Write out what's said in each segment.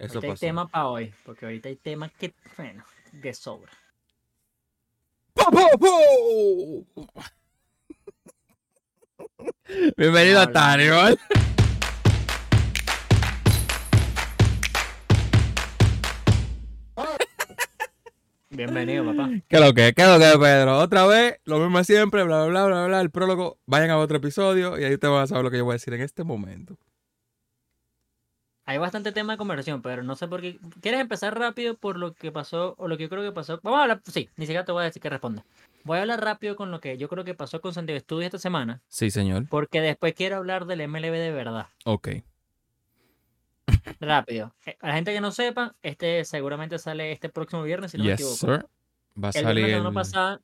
Eso ahorita hay pasó. tema para hoy, porque ahorita hay temas que, bueno, de sobra. ¡Po! Bienvenido a Hola. ¿vale? Bienvenido, papá. ¿Qué es lo que? ¿Qué es lo que, Pedro? Otra vez, lo mismo siempre, bla, bla, bla, bla, bla, el prólogo. Vayan a otro episodio y ahí te van a saber lo que yo voy a decir en este momento. Hay bastante tema de conversación, pero no sé por qué. ¿Quieres empezar rápido por lo que pasó o lo que yo creo que pasó? Vamos a hablar, sí, ni siquiera te voy a decir que responda. Voy a hablar rápido con lo que yo creo que pasó con Santiago Estudio esta semana, Sí, señor. porque después quiero hablar del MLB de verdad. Ok. Rápido. Eh, A la gente que no sepa, este seguramente sale este próximo viernes, si no me yes, equivoco. sir. Va a El salir viernes el... pasada,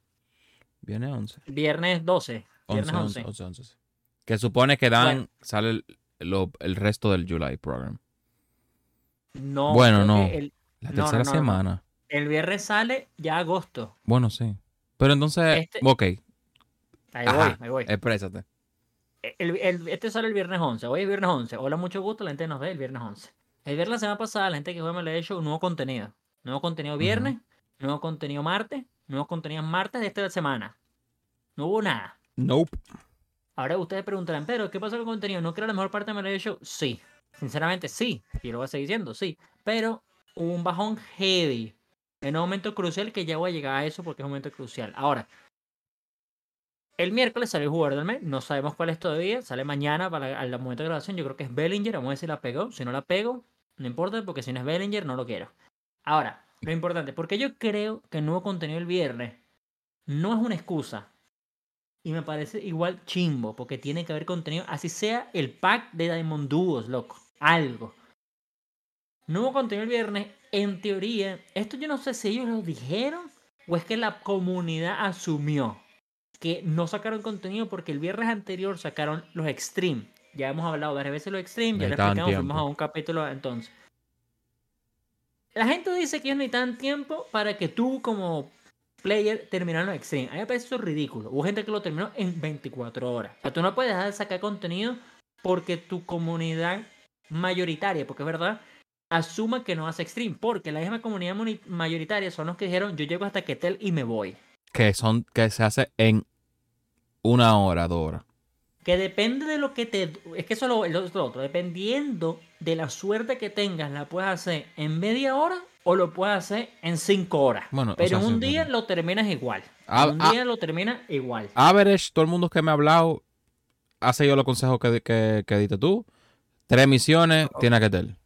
Viene 11. viernes 12. 11, Viernes 11, 11. 11, 11, sí. Que supone que dan, Bueno. sale el, el resto del July program. No, Bueno, no. El, La No, tercera no, no. semana. el viernes sale ya agosto. Bueno, sí. Pero entonces, Este- ok, Ahí Ajá. voy, ahí voy. exprésate. El- el- este sale el viernes 11. Hoy es viernes 11. Hola, mucho gusto. La gente nos ve el viernes 11. El viernes la semana pasada, la gente que juega MLB Show, nuevo contenido. Nuevo contenido viernes, nuevo contenido martes, nuevo contenido martes de esta semana. No hubo nada. Nope. Ahora ustedes preguntarán, pero ¿qué pasó con el contenido? ¿No creo la mejor parte de MLB Show? Sí. Sinceramente, sí. Y lo voy a seguir diciendo, sí. Pero hubo un bajón heavy. En un momento crucial que ya voy a llegar a eso porque es un momento crucial. Ahora, el miércoles salió el jugador del mes. No sabemos cuál es todavía. Sale mañana para al momento de grabación. Yo creo que es Bellinger. Vamos a ver si la pegó. Si no la pego, no importa porque si no es Bellinger, no lo quiero. Ahora, lo importante, porque yo creo que el nuevo contenido el viernes no es una excusa. Y me parece igual chimbo, porque tiene que haber contenido, así sea el pack de Diamond Duos, loco. Algo. Nuevo contenido el viernes, en teoría, esto yo no sé si ellos lo dijeron o es que la comunidad asumió que no sacaron contenido porque el viernes anterior sacaron los Extreme. Ya hemos hablado varias veces los Extreme, ya lo explicamos, fuimos a un capítulo entonces. La gente dice que ellos necesitan tiempo para que tú como player terminaran los Extreme. A mí me parece eso ridículo. Hubo gente que lo terminó en 24 horas. O sea, tú no puedes dejar de sacar contenido porque tu comunidad mayoritaria, porque es verdad, asuma que no hace Extreme. Porque la misma comunidad mayoritaria son los que dijeron, yo llego hasta Ketel y me voy. Que son, que se hace en una hora, dos horas. Que depende de lo que te... Es que eso es lo, otro. Dependiendo de la suerte que tengas, la puedes hacer en media hora o lo puedes hacer en cinco horas. Bueno, o Pero sea, en un día lo terminas igual. Ah, un ah. día lo terminas igual. Average, todo el mundo que me ha hablado, ha seguido los consejos que, que, que diste tú. Tres misiones, tiene que tener.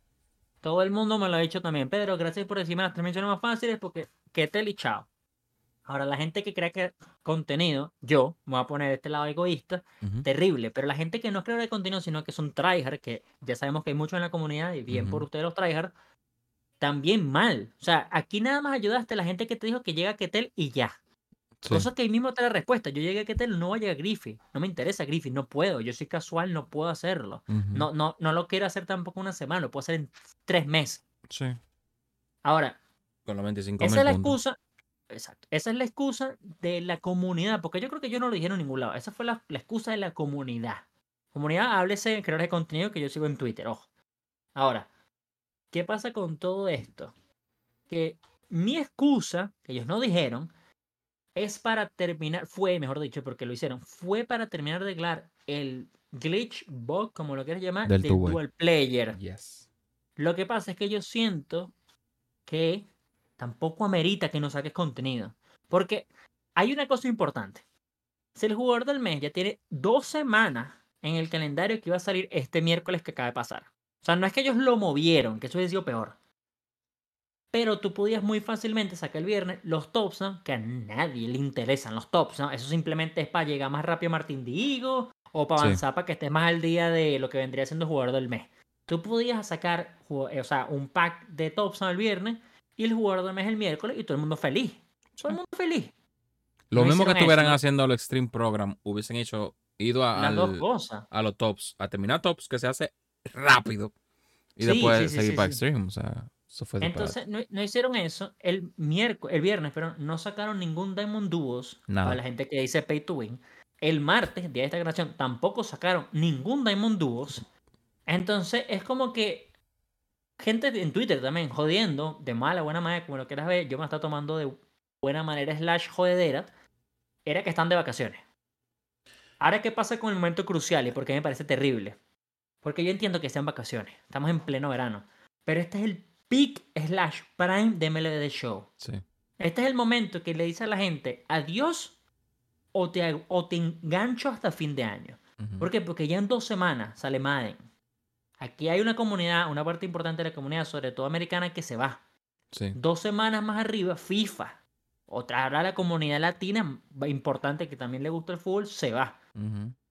Todo el mundo me lo ha dicho también. Pedro, gracias por decirme las tres misiones más fáciles porque Ketel y chao. Ahora, la gente que crea que contenido, yo, me voy a poner de este lado egoísta, terrible. Pero la gente que no es creadora de contenido, sino que son tryhard, que ya sabemos que hay muchos en la comunidad, y bien por ustedes los tryhard, también mal. O sea, aquí nada más ayudaste a la gente que te dijo que llega a Ketel y ya. Sí. Cosa que ahí mismo te da la respuesta. Yo llegué a Ketel, no voy a llegar a Griffith. No me interesa Griffith, no puedo. Yo soy casual, no puedo hacerlo. No, no, no lo quiero hacer tampoco una semana, lo puedo hacer en tres meses. Sí. Ahora, Con los 25 esa es la excusa. Exacto. Esa es la excusa de la comunidad, porque yo creo que yo no lo dijeron en ningún lado. Esa fue la, la excusa de la comunidad. Comunidad, háblese en creadores de contenido que yo sigo en Twitter, ojo. Ahora, ¿qué pasa con todo esto? Que mi excusa, que ellos no dijeron, es para terminar, fue, mejor dicho, porque lo hicieron, fue para terminar de arreglar el glitch bug, como lo quieras llamar, Del dual player. Yes. Lo que pasa es que yo siento que tampoco amerita que no saques contenido. Porque hay una cosa importante. Si el jugador del mes ya tiene dos semanas en el calendario que iba a salir este miércoles que acaba de pasar. O sea, no es que ellos lo movieron, que eso hubiese sido peor. Pero tú podías muy fácilmente sacar el viernes los tops, ¿no? que a nadie le interesan los tops. ¿no? Eso simplemente es para llegar más rápido a Martín Diego o para Sí. avanzar para que estés más al día de lo que vendría siendo jugador del mes. Tú podías sacar eh, o sea, un pack de tops el viernes y el jugador del mes el miércoles y todo el mundo feliz. Todo el mundo feliz. Lo mismo que estuvieran haciendo el Extreme Program, hubiesen hecho, ido a, al- a los tops, a terminar tops, que se hace rápido. Y Sí, después sí, seguir para. Extreme. O sea, eso fue. Entonces, no, no hicieron eso. El miércoles, el viernes, pero no sacaron ningún Diamond Duos Nada. para la gente que dice Pay to Win. El martes, día de esta grabación, tampoco sacaron ningún Diamond Duos. Entonces, es como que gente en Twitter también jodiendo, de mala, buena manera, como lo quieras ver, yo me está tomando de buena manera slash jodedera, era que están de vacaciones. Ahora, ¿qué pasa con el momento crucial y por qué me parece terrible? Porque yo entiendo que sean vacaciones, estamos en pleno verano, pero este es el peak slash prime de MLB The Show. Sí. Este es el momento que le dice a la gente adiós o te, o te engancho hasta fin de año. Ujú. ¿Por qué? Porque ya en dos semanas sale Madden. Aquí hay una comunidad, una parte importante de la comunidad, sobre todo americana, que se va. Sí. Dos semanas más arriba, FIFA. Otra ahora la comunidad latina, importante que también le gusta el fútbol, se va.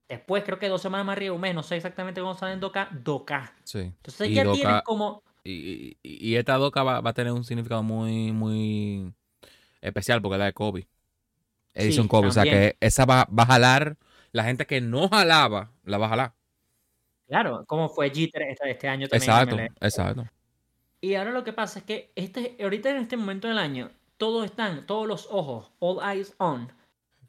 Después, creo que dos semanas más arriba, un mes, no sé exactamente cómo salen Doca, Doca. Sí. Entonces Y ya Doca- tienes como. Y, y- y esta doca va, va a tener un significado muy, muy especial porque es la de Kobe. Edición Sí, Kobe. O sea que esa va, va a jalar. La gente que no jalaba, la va a jalar. Claro, como fue Jeter este, este año también. Exacto, MLB. exacto. Y ahora lo que pasa es que este, ahorita en este momento del año, todos están, todos los ojos, all eyes on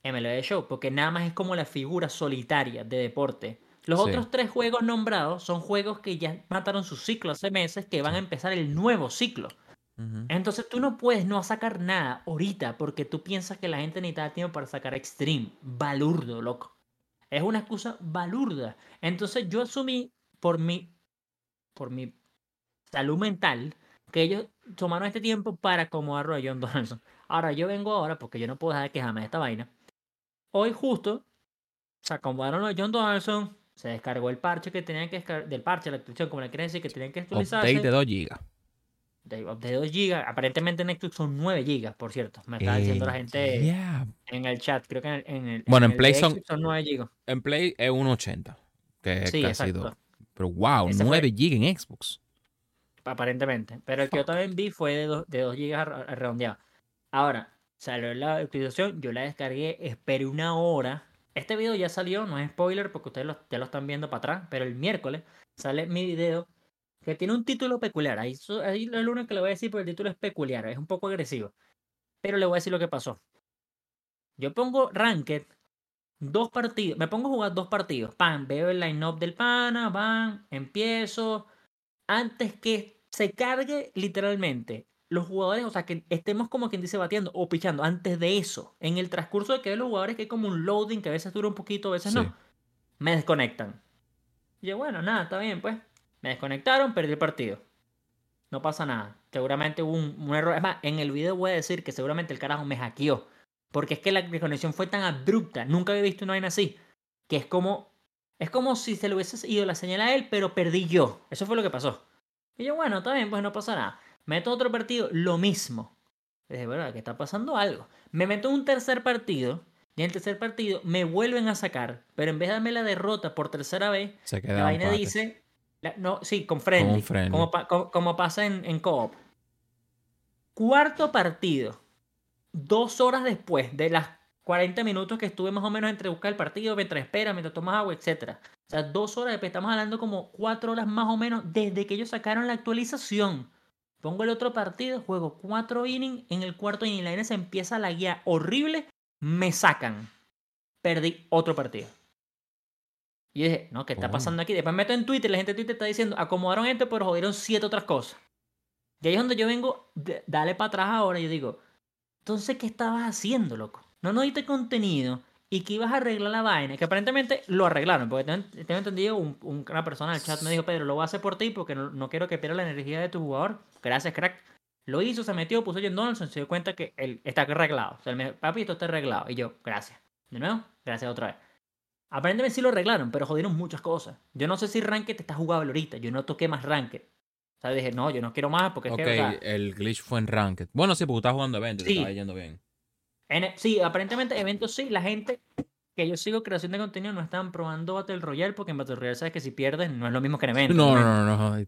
MLB Show, porque nada más es como la figura solitaria de deporte. Los Sí. otros tres juegos nombrados son juegos que ya mataron su ciclo hace meses, que van a empezar el nuevo ciclo. Entonces tú no puedes no sacar nada ahorita porque tú piensas que la gente necesita tiempo para sacar Extreme. Balurdo, loco. Es una excusa balurda. Entonces yo asumí por mi, por mi salud mental que ellos tomaron este tiempo para acomodarlo a John Donaldson. Ahora yo vengo ahora porque yo no puedo dejar de quejarme de esta vaina. Hoy justo se acomodaron a John Donaldson. Se descargó el parche que tenían que descargar, del parche, la actualización, como le quieren decir, que tenían que actualizarse Update de 2 gigas. de, de 2 GB. Aparentemente en Xbox son 9 GB, por cierto. Me estaba diciendo la Eh, gente yeah. en el chat. Creo que en el, en el- Bueno, en el Play son- son 9 GB. En Play es 1.80. Que Sí, casi exacto. dos. Pero wow, Ese fue- 9 gigas en Xbox. Aparentemente. Pero el que yo también vi fue de 2, de 2 GB redondeado. Ahora, salió la actualización. Yo la descargué. Esperé una hora. Este video ya salió. No es spoiler porque ustedes ya lo están viendo para atrás. Pero el miércoles sale mi video. Que tiene un título peculiar. Ahí, ahí es lo único que le voy a decir porque el título es peculiar. Es un poco agresivo. Pero le voy a decir lo que pasó. Yo pongo Ranked, dos partidos, me pongo a jugar dos partidos. Pan, veo el line-up del pana, van, empiezo. Antes que se cargue literalmente los jugadores, o sea, que estemos como quien dice bateando o pichando. Antes de eso, en el transcurso de que los jugadores, que hay como un loading que a veces dura un poquito, a veces Sí. no, me desconectan. Y yo, bueno, nada, está bien, pues. Me desconectaron, perdí el partido. No pasa nada. Seguramente hubo un, un error. Es más, en el video voy a decir que seguramente el carajo me hackeó. Porque es que la desconexión fue tan abrupta. Nunca había visto una vaina así. Que es como. Es como si se le hubiese ido la señal a él, pero perdí yo. Eso fue lo que pasó. Y yo, bueno, está bien, pues no pasa nada. Meto otro partido, lo mismo. Y dije, bueno, que está pasando algo. Me meto un tercer partido. Y en el tercer partido me vuelven a sacar. Pero en vez de darme la derrota por tercera vez, Se la vaina dice. la- no, sí, con friendly. friendly. Como, pa- como, como pasa en, en co-op. Cuarto partido. Dos horas después de las 40 minutos que estuve más o menos entre buscar el partido, mientras espera, mientras tomas agua, etc. O sea, dos horas después. Estamos hablando como cuatro horas más o menos desde que ellos sacaron la actualización. Pongo el otro partido, juego cuatro innings. En el cuarto inning la se empieza la guía horrible. Me sacan. Perdí otro partido. Y dije, no, ¿qué está pasando aquí? Después meto en Twitter, la gente de Twitter está diciendo, acomodaron esto, pero jodieron siete otras cosas. Y ahí es donde yo vengo, dale para atrás ahora y yo digo, entonces, ¿qué estabas haciendo, loco? No nos diste contenido y que ibas a arreglar la vaina, que aparentemente lo arreglaron, porque tengo, entendido, un- un- una persona del chat me dijo, Pedro, lo voy a hacer por ti porque no, no quiero que pierda la energía de tu jugador. Gracias, crack. Lo hizo, se metió, puso John Donaldson, se dio cuenta que él está arreglado. O sea, él me dijo, papi, esto está arreglado. Y yo, gracias. De nuevo, gracias otra vez. Aparentemente sí lo arreglaron, pero jodieron muchas cosas. Yo no sé si Ranked está jugable ahorita. Yo no toqué más Ranked. O sea, dije, no, yo no quiero más porque es Ok, que, o sea, el glitch fue en Ranked. Bueno, sí, porque estás jugando eventos, te Sí. estaba yendo bien. En- sí, aparentemente eventos sí. La gente que yo sigo creación de contenido no están probando Battle Royale porque en Battle Royale sabes que si pierdes no es lo mismo que en eventos. No, ¿no? no, no.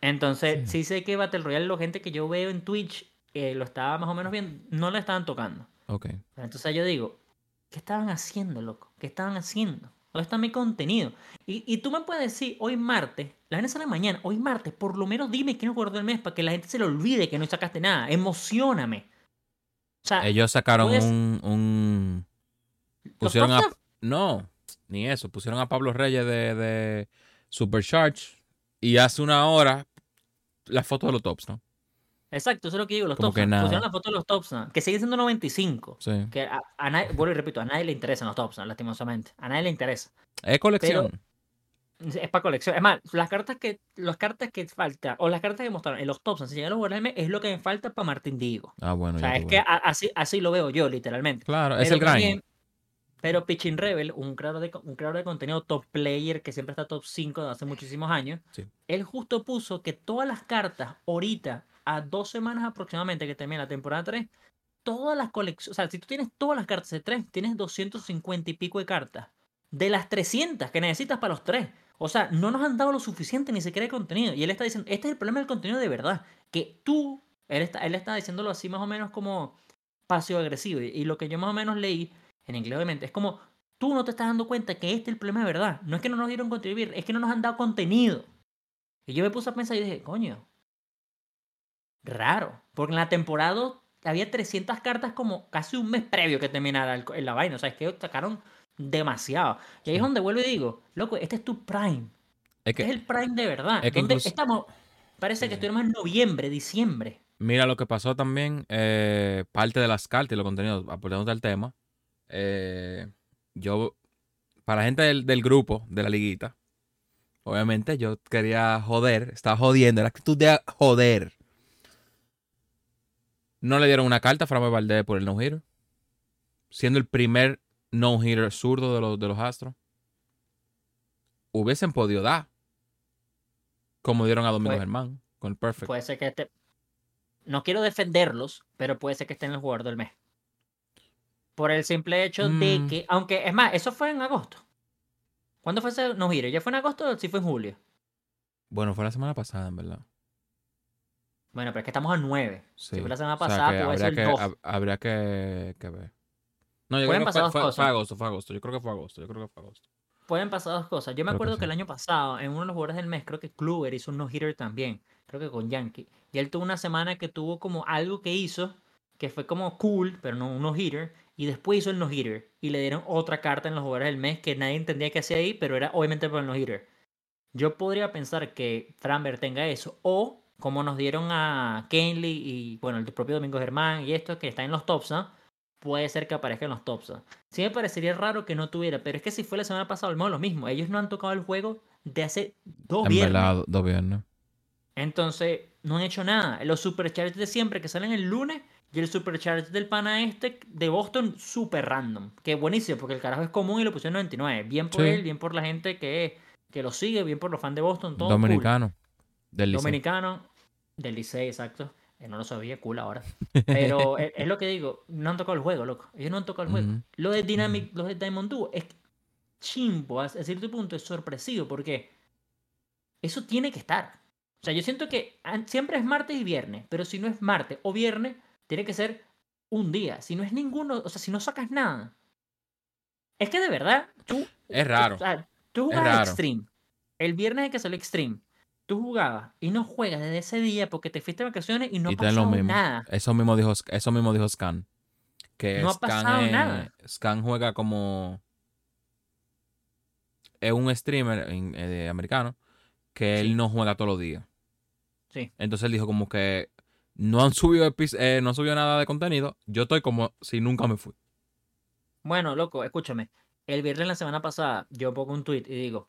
Entonces, Sí. sí sé que Battle Royale, la gente que yo veo en Twitch, eh, lo estaba más o menos bien, no le estaban tocando. Ok. Entonces yo digo, ¿qué estaban haciendo, loco? ¿Qué estaban haciendo? ¿Dónde está mi contenido? Y, y tú me puedes decir, hoy martes, la gente sale mañana, hoy martes, por lo menos dime que no acuerdo del mes para que la gente se le olvide que no sacaste nada. Emocioname. O sea, Ellos sacaron puedes- un, un... ¿los Pusieron a... No, ni eso. Pusieron a Pablo Reyes de, de Supercharge. Y hace una hora la foto de los tops, ¿no? Exacto, eso es lo que digo, los Como tops. Pusieron la foto de los tops, que sigue siendo 95. Sí. Que a, a nadie, vuelvo y repito, a nadie le interesan los tops, lastimosamente. A nadie le interesa. Es colección. Es para colección. Es más, las cartas que las cartas que faltan, o las cartas que mostraron en los tops, si llegan a los mes, es lo que me falta para Martín Digo. ah, bueno. O sea, es que a- así, así lo veo yo, literalmente. Claro, es el grind. Pero Pitching Rebel, un creador, de, un creador de contenido top player que siempre está top 5 de hace muchísimos años, Sí. él justo puso que todas las cartas, ahorita, a dos semanas aproximadamente que termina la temporada 3, todas las colecciones, o sea, si tú tienes todas las cartas de 3, tienes 250 y pico de cartas. De las 300 que necesitas para los 3. O sea, no nos han dado lo suficiente ni siquiera de contenido. Y él está diciendo, este es el problema del contenido de verdad. Que tú, él está, él está diciéndolo así más o menos como pasivo-agresivo. Y, y lo que yo más o menos leí, en inglés obviamente, es como, tú no te estás dando cuenta que este es el problema de verdad. No es que no nos dieron contribuir, es que no nos han dado contenido. Y yo me puse a pensar y dije, coño, raro. Porque en la temporada había 300 cartas como casi un mes previo que terminara la vaina. O sea, es que sacaron demasiado. Y ahí es donde vuelvo y digo, loco, este es tu prime. Es Este es que, el prime de verdad. es que ¿Dónde incluso- estamos? Parece que sí. estuviéramos en noviembre, diciembre. mira lo que pasó también, eh, parte de las cartas y los contenidos, aportándote al tema. eh, yo, para la gente del, del grupo, de la liguita, obviamente yo quería joder, estaba jodiendo, la actitud de joder. No le dieron una carta a Framber Valdez por el no-hitter. Siendo el primer no-hitter zurdo de los, de los Astros. Hubiesen podido dar. Como dieron a Domingo Pues- Germán con el Perfect. Puede ser que este. No quiero defenderlos, pero puede ser que esté en el jugador del mes. Por el simple hecho de Mm. que, aunque, es más, eso fue en agosto. ¿Cuándo fue ese no giro? ¿Ya fue en agosto o sí fue en julio? Bueno, fue la semana pasada, en verdad. Bueno, pero es que estamos a 9. Sí. Si fue la semana O sea, pasada, puede habría ser que, el 2. hab- habría que, que ver. No, yo Pueden creo que pasar fue, dos fue- cosas. fue agosto, fue agosto. Yo creo que fue agosto. Yo creo que fue agosto. Pueden pasar dos cosas. Yo me Creo que acuerdo que, sí. el año pasado, en uno de los jugadores del mes, creo que Kluber hizo un no-hitter también. Creo que con Yankee. Y él tuvo una semana que tuvo como algo que hizo, que fue como cool, pero no un no-hitter. Y después hizo el no-hitter. Y le dieron otra carta en los jugadores del mes que nadie entendía qué hacía ahí, pero era obviamente por el no-hitter. Yo podría pensar que Framber tenga eso. O como nos dieron a Kenley y, bueno, el propio Domingo Germán y esto, que está en los tops, ¿no? Puede ser que aparezca en los tops. Sí me parecería raro que no tuviera, pero es que si fue la semana pasada, al menos lo mismo. Ellos no han tocado el juego de hace dos En viernes. verdad, dos viernes. Entonces, no han hecho nada. Los supercharges de siempre que salen el lunes y el supercharge del pana este de Boston, super random. Que buenísimo, porque el carajo es común y lo pusieron 99. Bien por Sí. él, bien por la gente que, que lo sigue, bien por los fans de Boston, todo. cool. Dominicano. Del Licey. Dominicano, del Licey, exacto. Eh, no lo sabía, cool ahora. Pero es, es lo que digo, no han tocado el juego, loco. Ellos no han tocado el juego. Lo de Dynamic, los de Diamond Duo es chimbo, a cierto punto es sorpresivo porque eso tiene que estar. O sea, yo siento que siempre es martes y viernes, pero si no es martes o viernes, tiene que ser un día. Si no es ninguno, o sea, si no sacas nada. Es que de verdad, tú. Es raro. O sea, tú Es raro. Extreme. El viernes de que salió Extreme. Tú jugabas y no juegas desde ese día porque te fuiste de vacaciones y no y mismo. nada. Eso mismo dijo, eso mismo dijo Scan. Que No ha pasado es- nada. Scan juega como. Es un streamer eh, americano que Sí. él no juega todos los días. Sí. Entonces él dijo como que no han subido eh, no subió nada de contenido. Yo estoy como si nunca me fui. Bueno, loco, escúchame. El viernes la semana pasada yo pongo un tweet y digo,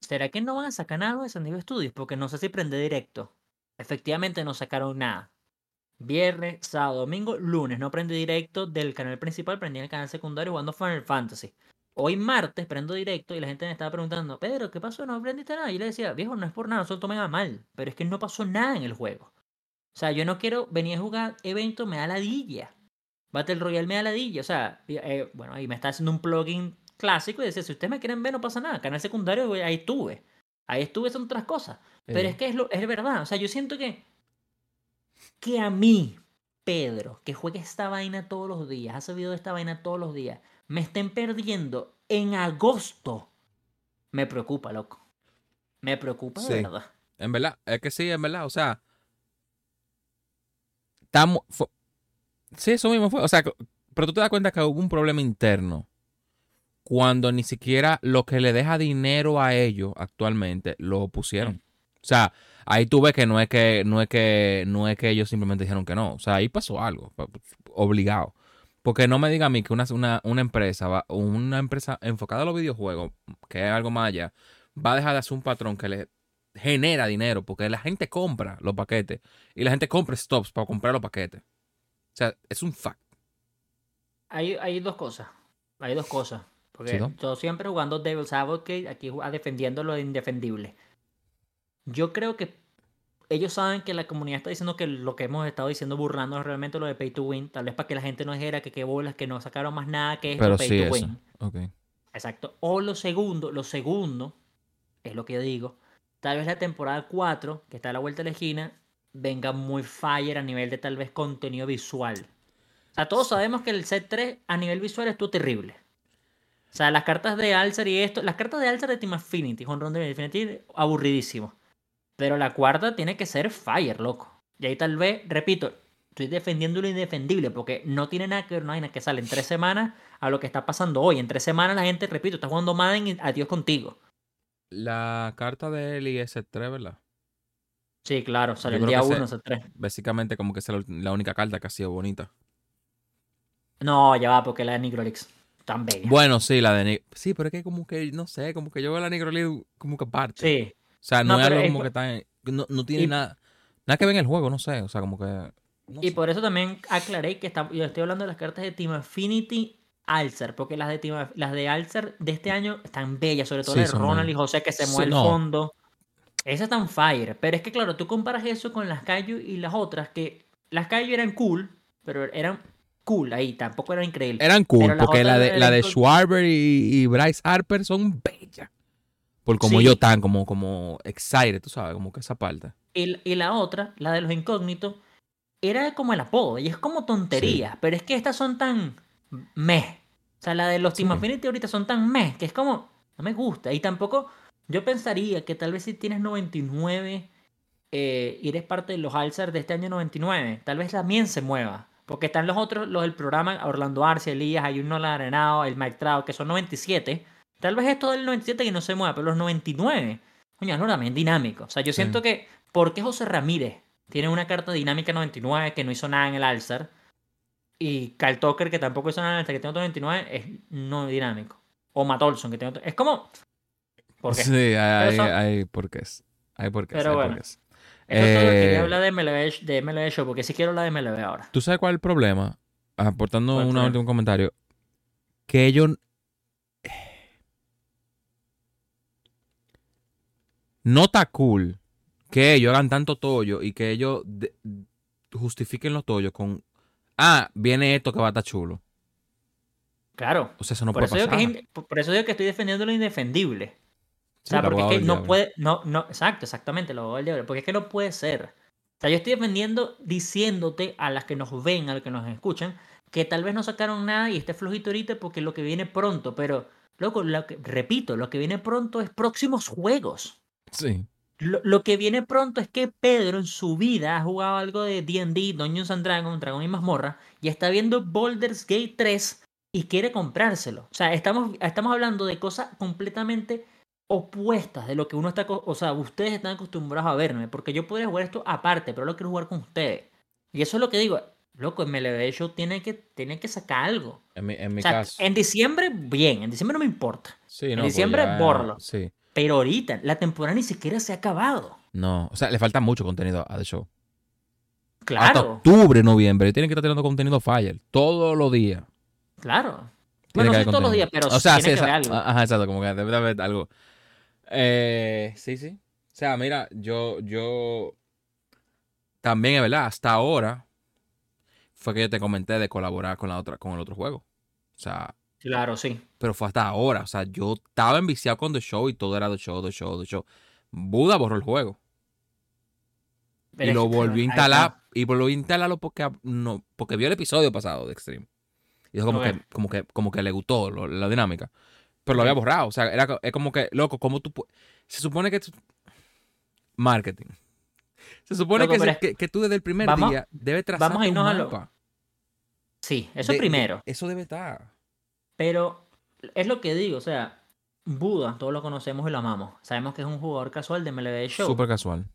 ¿será que no van a sacar algo de San Diego Studios? Porque no sé si prende directo. Efectivamente no sacaron nada. Viernes, sábado, domingo, lunes no prende directo del canal principal, prendí en el canal secundario jugando Final Fantasy. Hoy martes prendo directo y la gente me estaba preguntando, Pedro, ¿qué pasó? ¿No aprendiste nada? Y le decía, viejo, no es por nada, no se mal, pero es que no pasó nada en el juego. O sea, yo no quiero venir a jugar evento, me da ladilla. Battle Royale me da ladilla. O sea, eh, bueno, ahí me está haciendo un plugin clásico y decía, si ustedes me quieren ver, no pasa nada. Canal secundario, ahí estuve. Ahí estuve, son otras cosas. Pero Eh, es que es, lo, es verdad. O sea, yo siento que, que a mí, Pedro, que juegue esta vaina todos los días, ha sabido de esta vaina todos los días, me estén perdiendo en agosto, me preocupa, loco. Me preocupa de Sí. verdad. En verdad, es que sí, en verdad. O sea, estamos. Sí, eso mismo fue. O sea, pero tú te das cuenta que hubo un problema interno cuando ni siquiera lo que le deja dinero a ellos actualmente lo pusieron. Mm. O sea, ahí tú ves que no es que, no es que, no es que ellos simplemente dijeron que no. O sea, ahí pasó algo, obligado. Porque no me diga a mí que una, una, una empresa, va, una empresa enfocada a los videojuegos, que es algo más allá, va a dejar de hacer un patrón que le genera dinero, porque la gente compra los paquetes y la gente compra stops para comprar los paquetes. O sea, es un fact. Hay, hay dos cosas. Hay dos cosas. Porque yo siempre jugando Devil's Advocate, aquí defendiendo lo indefendible. Yo creo que ellos saben que la comunidad está diciendo que lo que hemos estado diciendo burlando es realmente lo de pay to win. Tal vez para que la gente no dijera que qué bolas, que no sacaron más nada que esto, pay to win. Exacto. O lo segundo, lo segundo, es lo que yo digo. Tal vez la temporada 4, que está a la vuelta de la esquina, venga muy fire a nivel de tal vez contenido visual. O sea, todos sabemos que el set 3 a nivel visual estuvo terrible. O sea, las cartas de Alcer y esto, las cartas de Alcer de Team Affinity, con Ron de Infinity, aburridísimo. Pero la cuarta tiene que ser Fire, loco. Y ahí tal vez, repito, estoy defendiendo lo indefendible porque no tiene nada que ver, nada que sale en tres semanas a lo que está pasando hoy. En tres semanas la gente, repito, está jugando Madden y adiós contigo. La carta de Eli es 3, ¿verdad? Sí, claro, salió el día 1 ese 3. Básicamente como que es la única carta que ha sido bonita. No, ya va, porque la de Nigrolix tan bella. Bueno, sí, la de Sí, pero es que como que, no sé, como que yo veo la Nigrolix como que aparte. Sí. O sea, no, es algo como que está... No, no tiene nada... Nada que ver en el juego, no sé. O sea, como que... y por eso también aclaré que está, yo estoy hablando de las cartas de Team Affinity Alcer, porque las de Team, las de Alcer de este año están bellas, sobre todo de Ronald y José que se mueve el fondo. Esas están fire, pero es que claro, tú comparas eso con las Kaiju y las otras que las Kaiju eran cool, pero eran cool ahí, tampoco eran increíbles. Eran cool, porque la de, la de Schwarber y, Bryce Harper son bellas. Por como yo tan, como, como excited, tú sabes, como que esa parte. Y, y, la otra, la de los incógnitos, era como el apodo, y es como tontería, pero es que estas son tan meh. O sea, la de los Team Affinity ahorita son tan meh, que es como, no me gusta. Y tampoco, yo pensaría que tal vez si tienes 99 eh, y eres parte de los Alzar de este año 99, tal vez también se mueva. Porque están los otros, los del programa, Orlando Arce, Elías, hay uno Arenado, el Mike Trout, que son 97. Tal vez esto del 97 que no se mueva, pero los 99, coño, no también dinámico. O sea, yo siento que, ¿por qué José Ramírez tiene una carta dinámica 99 que no hizo nada en el Alzar? Y Kyle Tucker, que tampoco hizo nada en el que tiene otro 99, es no dinámico. O Matt Olson, que tiene otro. Es como. ¿Por qué? Sí, hay, hay, por qué. Hay por qué. Pero bueno. Eso es todo quería eh, hablar de MLB, de MLB Show, porque sí quiero hablar de MLB ahora. ¿Tú sabes cuál es el problema? Aportando un último comentario. Que ellos... No está cool que ellos hagan tanto tollo y que ellos justifiquen los tollos con... Ah, viene esto que va a estar chulo. Claro. O sea, eso no puede pasar. por eso digo que estoy defendiendo lo indefendible. O sea, porque es que no puede, no, no, exacto, exactamente, lo porque es que no puede ser. O sea, yo estoy defendiendo, diciéndote a las que nos ven, a las que nos escuchan, que tal vez no sacaron nada y esté flojito ahorita porque lo que viene pronto, pero, loco, lo que, repito, lo que viene pronto es próximos juegos. Sí. Lo, que viene pronto es que Pedro en su vida ha jugado algo de D&D, Dungeons and Dragons, Dragon y Mazmorra, y está viendo Baldur's Gate 3 y quiere comprárselo. O sea, estamos, estamos hablando de cosas completamente opuestas de lo que uno está, o sea, ustedes están acostumbrados a verme, porque yo podría jugar esto aparte, pero lo quiero jugar con ustedes. Y eso es lo que digo, loco, MLB Show tiene que, tiene que sacar algo. En mi, en mi caso. En diciembre, bien, en diciembre no me importa. Sí, en pues diciembre, borlo. Sí. Pero ahorita, la temporada ni siquiera se ha acabado. No, o sea, le falta mucho contenido a The Show. Claro. Hasta octubre, noviembre, tienen que estar tirando contenido Fire todos los días. Claro. Bueno, no todos los días, pero o sea, tiene que algo. Ajá, exacto, como que debe haber algo. Eh, sí, sí. O sea, mira, yo, yo también es verdad, hasta ahora fue que yo te comenté de colaborar con la otra, con el otro juego. O sea. Claro, sí. Pero fue hasta ahora. O sea, yo estaba enviciado con The Show y todo era The Show, The Show, The Show. Buda borró el juego. y lo volvió a instalar. Y volvió a instalarlo porque, no, porque vio el episodio pasado de Extreme. Y dijo como, que, como, que, como que le gustó la dinámica. Pero lo había borrado. O sea, era, es como que, loco, ¿cómo tú Se supone que. Marketing. Se supone que, que, tú desde el primer día debes trazar vamos a irnos un mapa. Sí, eso primero. Eso debe estar. Pero es lo que digo, o sea, Buda, todos lo conocemos y lo amamos. Sabemos que es un jugador casual de MLB Show. Súper casual.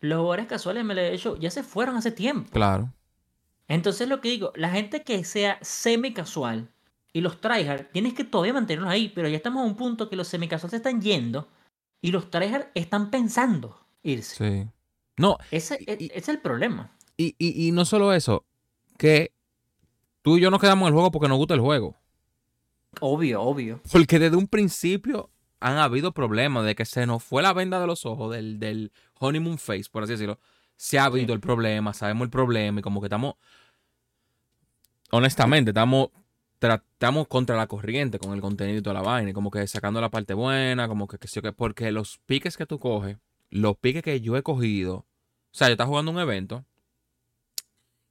los jugadores casuales de MLB Show ya se fueron hace tiempo. Claro. Entonces lo que digo, la gente que sea semi casual y los tryhard, tienes que todavía mantenerlos ahí, pero ya estamos a un punto que los semi casual se están yendo y los tryhard están pensando irse. Sí. No, Ese, y- es el problema. y, y, y no solo eso, que tú y yo nos quedamos en el juego porque nos gusta el juego. Obvio, obvio. Porque desde un principio han habido problemas de que se nos fue la venda de los ojos del, del honeymoon face, por así decirlo. Se ha habido Sí. el problema, sabemos el problema y como que estamos, honestamente, estamos, tra- estamos contra la corriente con el contenido y toda la vaina, como que sacando la parte buena, como que, que sí o qué, porque los piques que tú coges, los piques que yo he cogido, o sea, yo estaba jugando un evento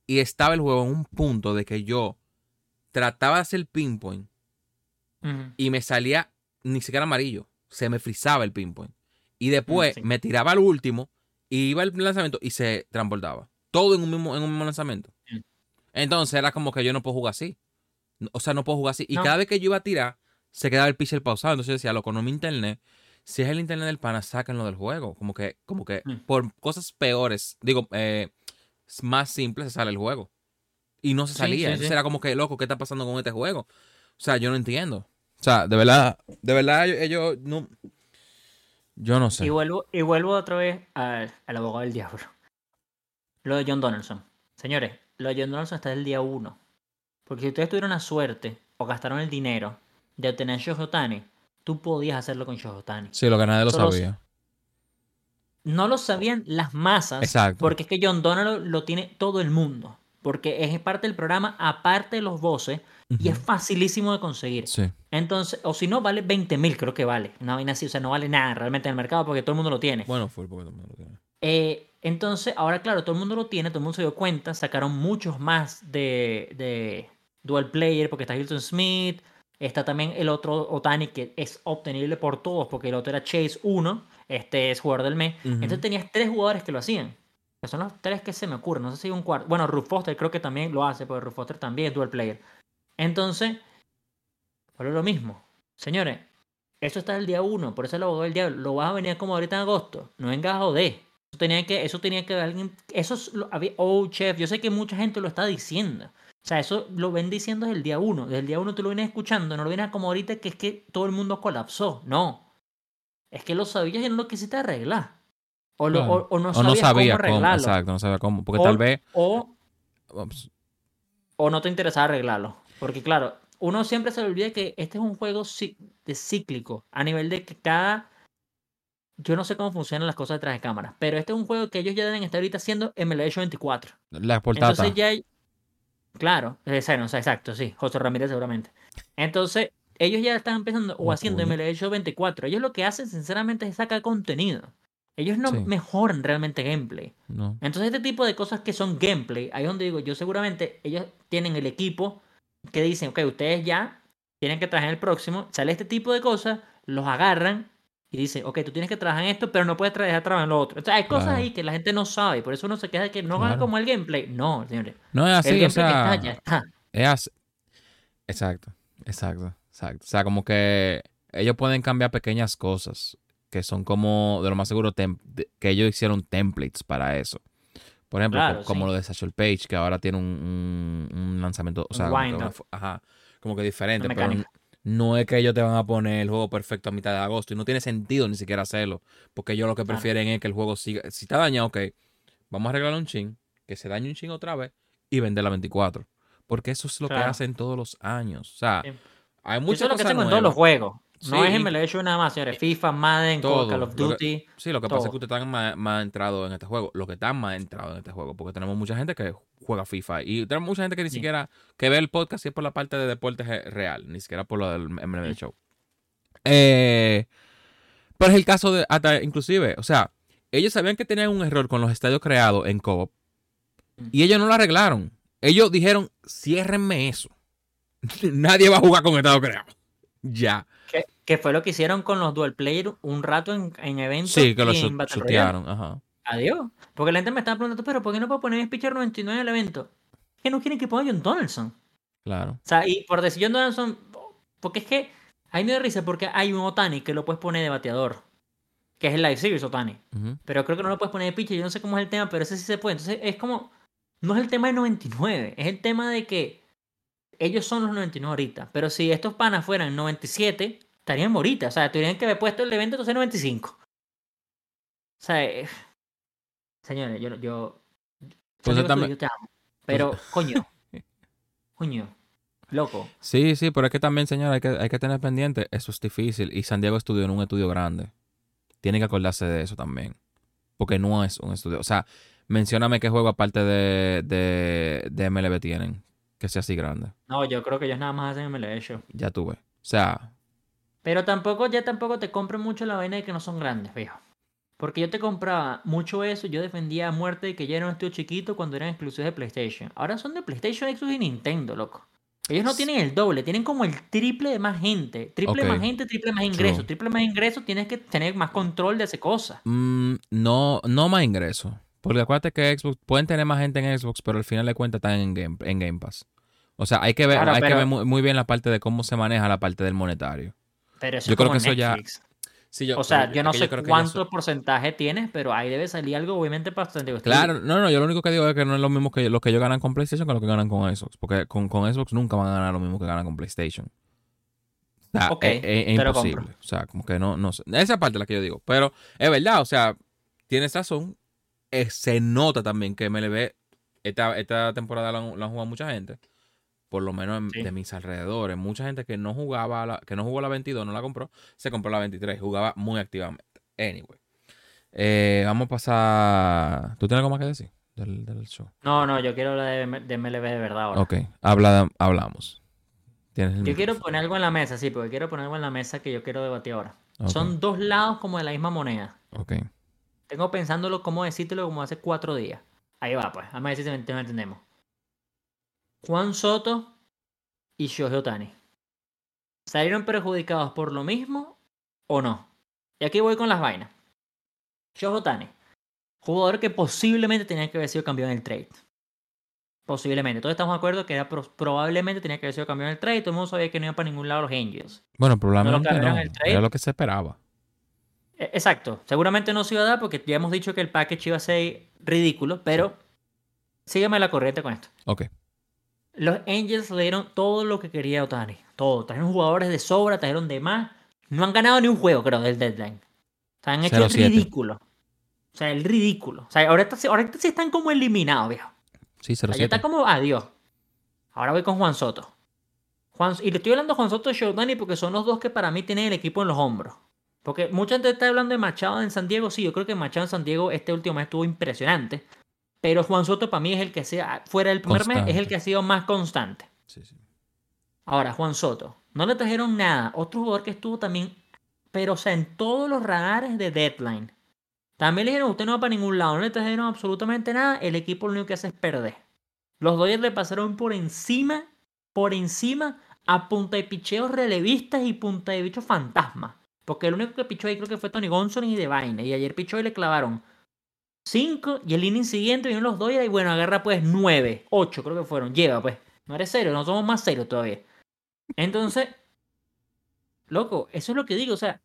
y estaba el juego en un punto de que yo trataba de hacer pinpoint y me salía ni siquiera amarillo. Se me frizaba el pinpoint. Y después Mm, sí. me tiraba al último y iba el lanzamiento y se transportaba. Todo en un mismo, en un mismo lanzamiento. Mm. Entonces era como que yo no puedo jugar así. O sea, no puedo jugar así. Y No. cada vez que yo iba a tirar, se quedaba el pitcher pausado. Entonces yo decía, loco, no mi internet. Si es el internet del pana, sáquenlo del juego. Como que, como que Mm. por cosas peores, digo, eh, más simples se sale el juego. Y no se salía. sí, Entonces sí. era como que, loco, ¿qué está pasando con este juego? O sea, yo no entiendo. O sea, de verdad, de verdad, ellos, ellos no. Yo no sé. Y vuelvo, y vuelvo otra vez al, al abogado del diablo. Lo de John Donaldson. Señores, lo de John Donaldson está del día uno. Porque si ustedes tuvieron la suerte o gastaron el dinero de obtener Shohei Ohtani, tú podías hacerlo con Shohei Ohtani. Sí, lo que nadie lo Solo- sabía. No lo sabían las masas. Exacto. Porque es que John Donald lo tiene todo el mundo. Porque es parte del programa, aparte de los voces, y es facilísimo de conseguir. Sí. Entonces, o si no, vale 20 mil, creo que vale. Una vaina así, o sea, no vale nada realmente en el mercado porque todo el mundo lo tiene. Bueno, fue porque también lo tiene. Eh, entonces, ahora claro, todo el mundo lo tiene, todo el mundo se dio cuenta, sacaron muchos más de, de Dual Player, porque está Hilton Smith, está también el otro Otani que es obtenible por todos, porque el otro era Chase 1, este es jugador del mes. Ujú. Entonces tenías tres jugadores que lo hacían. Que son los tres que se me ocurren, no sé si hay un cuarto. Bueno, Ruth Foster creo que también lo hace, porque Ruth Foster también es Dual Player. Entonces, es lo mismo. Señores, eso está el día 1, por eso el abogado del diablo. Lo vas a venir como ahorita en agosto. No vengas a joder. Eso tenía que, eso tenía que alguien. Eso es lo- había, oh, chef, yo sé que mucha gente lo está diciendo. O sea, eso lo ven diciendo desde el día 1. Desde el día 1 tú lo vienes escuchando, no lo vienes como ahorita que es que todo el mundo colapsó. No. Es que lo sabías y no lo quisiste arreglar. O, lo- Claro. o- o no o sabías no sabía cómo cómo, arreglarlo. exacto, no sabía cómo. Porque O- tal vez. O ups, o no te interesaba arreglarlo. Porque claro, uno siempre se le olvida que este es un juego de cíclico, a nivel de que cada... Yo no sé cómo funcionan las cosas detrás de cámaras, pero este es un juego que ellos ya deben estar ahorita haciendo MLB 24. La portada. Entonces ya hay... Claro, exacto, sí, José Ramírez seguramente. Entonces, ellos ya están empezando o haciendo Show 24. Ellos lo que hacen, sinceramente, es sacar contenido. Ellos no Sí. mejoran realmente gameplay. No. Entonces, este tipo de cosas que son gameplay, ahí es donde digo, yo seguramente ellos tienen el equipo que dicen, ok, ustedes ya tienen que en el próximo, sale este tipo de cosas, los agarran y dicen, ok, tú tienes que trabajar en esto, pero no puedes dejar de trabajar en lo otro. O sea, hay cosas Claro. ahí que la gente no sabe, por eso uno se queja de que no hagan Claro. como el gameplay. No, señores. No es el así, gameplay o sea. que está, ya está. Es así. Exacto, exacto, exacto. O sea, como que ellos pueden cambiar pequeñas cosas que son como, de lo más seguro, que ellos hicieron templates para eso. Por ejemplo, Claro, como sí. lo de Satchel Page, que ahora tiene un, un- un lanzamiento, o Un sea, como que, ajá, como que diferente, pero. No es que ellos te van a poner el juego perfecto a mitad de agosto y no tiene sentido ni siquiera hacerlo, porque ellos lo que prefieren es que el juego siga, si está dañado, ok, vamos a arreglar un chin, que se dañe un chin otra vez y vender la 24. Porque eso es lo que hacen todos los años. O sea, Sí. hay Eso muchas es lo que cosas hacen en todos los juegos. No Sí, es Show nada más, señores. FIFA, Madden, Todo, Call of que- Duty. Sí, lo que pasa es que ustedes están más, más entrados en este juego. Lo que están más entrados en este juego. Porque tenemos mucha gente que juega FIFA. Y tenemos mucha gente que ni Sí. siquiera que ve el podcast y es por la parte de deportes eh, real. Ni siquiera por lo del MLB Sí. Show. Eh, pero es el caso de hasta inclusive, o sea, ellos sabían que tenían un error con los estadios creados en co Mm. y ellos no lo arreglaron. Ellos dijeron, ciérrenme eso. Nadie va a jugar con estado creado. Ya. Que, fue lo que hicieron con los dual player un rato en, en eventos. Sí, que lo y en shut- Battle chutearon. Ajá. Adiós. Porque la gente me estaba preguntando, pero ¿por qué no puedo poner pitcher 99 en el evento? Que no quieren que ponga John Donaldson. Claro. O sea, y por decir John Donaldson, porque es que hay me da risa porque hay un Otani que lo puedes poner de bateador. que es el Live Series Otani. Ujú. Pero creo que no lo puedes poner de pitcher. Yo no sé cómo es el tema, pero ese sí se puede. Entonces es como. No es el tema de 99, es el tema de que ellos son los 99 ahorita. Pero si estos panas fueran 97, estarían ahorita. O sea, tendrían que haber puesto el evento entonces 95. O sea, eh, señores, yo. yo Pues Santiago, también- yo te amo. Pero, coño. coño. Loco. Sí, sí, pero es que también, señor, hay que, hay que tener pendiente. Eso es difícil. Y San Diego estudió en un estudio grande. Tiene que acordarse de eso también. Porque no es un estudio. O sea, mencióname qué juego aparte de, de, de MLB tienen. Que sea así grande. No, yo creo que ellos nada más hacen MLB Show. Ya tuve. O sea, Pero tampoco, ya tampoco te compren mucho la vaina de que no son grandes, viejo. Porque yo te compraba mucho eso, yo defendía a muerte de que ya era un estudio chiquito cuando eran exclusivos de PlayStation. Ahora son de PlayStation, Xbox y Nintendo, loco. Ellos no tienen el doble, tienen como el triple de más gente. Triple más gente, triple más ingresos. True. Triple más ingresos, tienes que tener más control de esa cosa. mm, no, no más ingresos. Porque acuérdate que Xbox, pueden tener más gente en Xbox, pero al final de cuentas están en Game, en Game Pass. O sea, hay que ver, Claro, hay que ver muy, muy bien la parte de cómo se maneja la parte del monetario. Pero eso Yo es creo como que eso ya- Netflix. Sí, O sea, yo no sé cuánto eso- porcentaje tienes, pero ahí debe salir algo, obviamente, para San Diego Studio. Claro, no, no, yo lo único que digo es que no es lo mismo que lo que ellos ganan con PlayStation que lo que ganan con Xbox. Porque con, con Xbox nunca van a ganar lo mismo que ganan con PlayStation. O sea, Ok, es, es- imposible. compro. O sea, como que no, no sé. Esa parte es la que yo digo. Pero es verdad, o sea, tienes razón. Eh, se nota también que MLB, esta, esta temporada la han jugado mucha gente. Por lo menos en- Sí. de mis alrededores. Mucha gente que no jugaba, la, que no jugó la 22, no la compró, se compró la 23. Jugaba muy activamente. Anyway. Eh, vamos a pasar. ¿Tú tienes algo más que decir del, del show? No, no, yo quiero hablar de, de MLB de verdad ahora. Ok, habla, hablamos. Yo quiero poner algo en la mesa, sí, porque quiero poner algo en la mesa que yo quiero debatir ahora. Son dos lados como de la misma moneda. ok. Tengo pensándolo cómo decírtelo como hace cuatro días. Ahí va, pues. A ver si nos entendemos. Juan Soto y Shohei Otani. ¿Salieron perjudicados por lo mismo o no? Y aquí voy con las vainas. Shohei Otani. Jugador que posiblemente tenía que haber sido campeón en el trade. Posiblemente. Todos estamos de acuerdo que era pro- probablemente tenía que haber sido campeón en el trade. Todo el mundo sabía que no iba para ningún lado los Angels. Bueno, probablemente no. el trade. Era lo que se esperaba. E- Exacto. Seguramente no se iba a dar porque ya hemos dicho que el package iba a ser ridículo, pero sígueme la corriente con esto. Ok. Los Angels le dieron todo lo que quería Otani. Todo. Trajeron jugadores de sobra, trajeron de más. No han ganado ni un juego, creo, del deadline. O sea, han hecho el 0-7. ridículo. O sea, el ridículo. O sea, ahorita, ahorita sí están como eliminados, viejo. Sí, O sea, ya 0-7. está como adiós. Ahora voy con Juan Soto. Juan, y le estoy hablando a Juan Soto y Shoutani porque son los dos que para mí tienen el equipo en los hombros. Porque mucha gente está hablando de Machado en San Diego. Sí, yo creo que Machado en San Diego este último mes estuvo impresionante. Pero Juan Soto para mí es el que sea, fuera del primer mes, es el que ha sido más constante. Sí, sí. Ahora, Juan Soto. No le trajeron nada. Otro jugador que estuvo también, pero o sea, en todos los radares de deadline. También le dijeron, usted no va para ningún lado. No le trajeron absolutamente nada. El equipo lo único que hace es perder. Los Dodgers le pasaron por encima, por encima, a punta de picheos relevistas y punta de bichos fantasmas. Porque el único que pichó ahí creo que fue Tony Gonsolin y Devine. Y ayer pichó y le clavaron 5. Y el inning siguiente vinieron los Dodgers y bueno, agarra pues 9, 8 creo que fueron. Lleva pues. No eres cero, no somos más cero todavía. Entonces, loco, eso es lo que digo. O sea,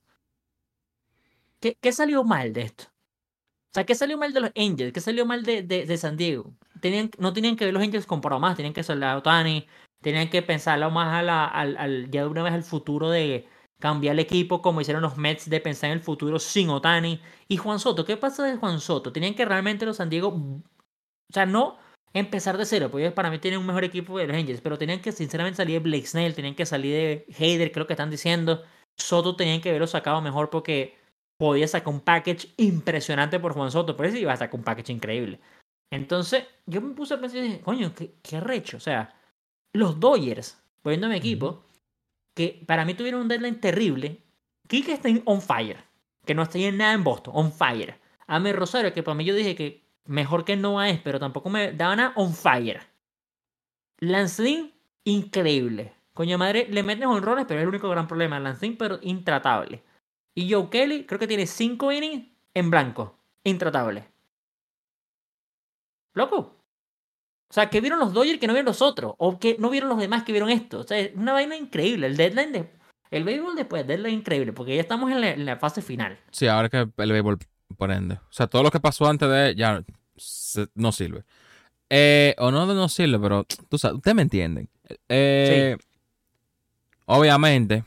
¿qué, qué salió mal de esto? O sea, ¿qué salió mal de los Angels? ¿Qué salió mal de, de, de San Diego? Tenían, no tenían que ver los Angels comprado más, tenían que soldar a Otani, tenían que pensarlo más al, al- ya de una vez al futuro de cambiar el equipo como hicieron los Mets de pensar en el futuro sin Otani. Y Juan Soto, ¿qué pasa de Juan Soto? Tenían que realmente los San Diego, o sea, no empezar de cero, porque ellos para mí tienen un mejor equipo que los Angels, pero tenían que sinceramente salir de Blake Snell, tenían que salir de Hayder, creo que están diciendo. Soto tenían que haberlo sacado mejor porque podía sacar un package impresionante por Juan Soto, por eso iba a sacar un package increíble. Entonces, yo me puse a pensar y dije, coño, qué, qué arrecho. O sea, los Dodgers, poniendo mi equipo, que para mí tuvieron un deadline terrible. Kike está on fire, que no está en nada en Boston, on fire. Ame Rosario, que para mí yo dije que mejor que Noah es, pero tampoco me daban a on fire. Lance Lynn, increíble. Coño madre, le meten honrones, pero es el único gran problema. Lance Lynn, pero intratable. Y Joe Kelly, creo que tiene 5 innings en blanco. Intratable. Loco. O sea, que vieron los Dodgers que no vieron los otros. O que no vieron los demás que vieron esto. O sea, es una vaina increíble. El deadline de. El béisbol después de él es increíble, porque ya estamos en la, en la fase final. Sí, ahora que el béisbol por ende. O sea, todo lo que pasó antes de ya se- no sirve. Eh, o no no sirve, pero tú sabes, ustedes me entienden. Eh, Obviamente,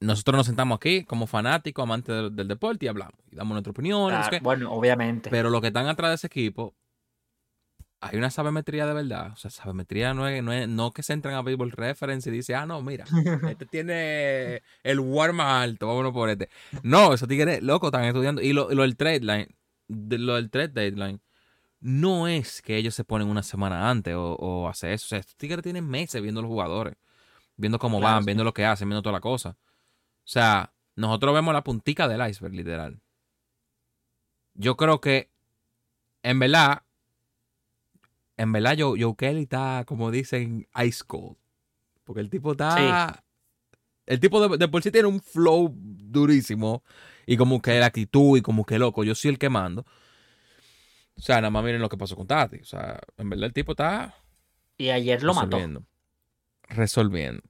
nosotros nos sentamos aquí como fanáticos, amantes del, del deporte y hablamos. Y damos nuestra opinión. no sé Claro. Ah, bueno, obviamente. Pero los que están atrás de ese equipo, hay una sabemetría de verdad. O sea, sabemetría no es, no es no que se entran a Baseball Reference y dice, ah, no, mira, este tiene el war más alto, vámonos por este. No, esos tigres, loco, están estudiando. Y lo, y lo del trade line, de- lo del trade deadline, no es que ellos se ponen una semana antes o, o hace eso. O sea, estos tigres tienen meses viendo los jugadores, viendo cómo Claro, van, sí. viendo lo que hacen, viendo toda la cosa. O sea, nosotros vemos la puntica del iceberg, literal. Yo creo que, en verdad, en verdad, Joe, Joe Kelly está, como dicen, ice cold. Porque el tipo está. El tipo de, de por sí tiene un flow durísimo. Y como que la actitud y como que loco, yo soy el que mando. O sea, nada más miren lo que pasó con Tati. O sea, en verdad el tipo está Y ayer lo mató. resolviendo.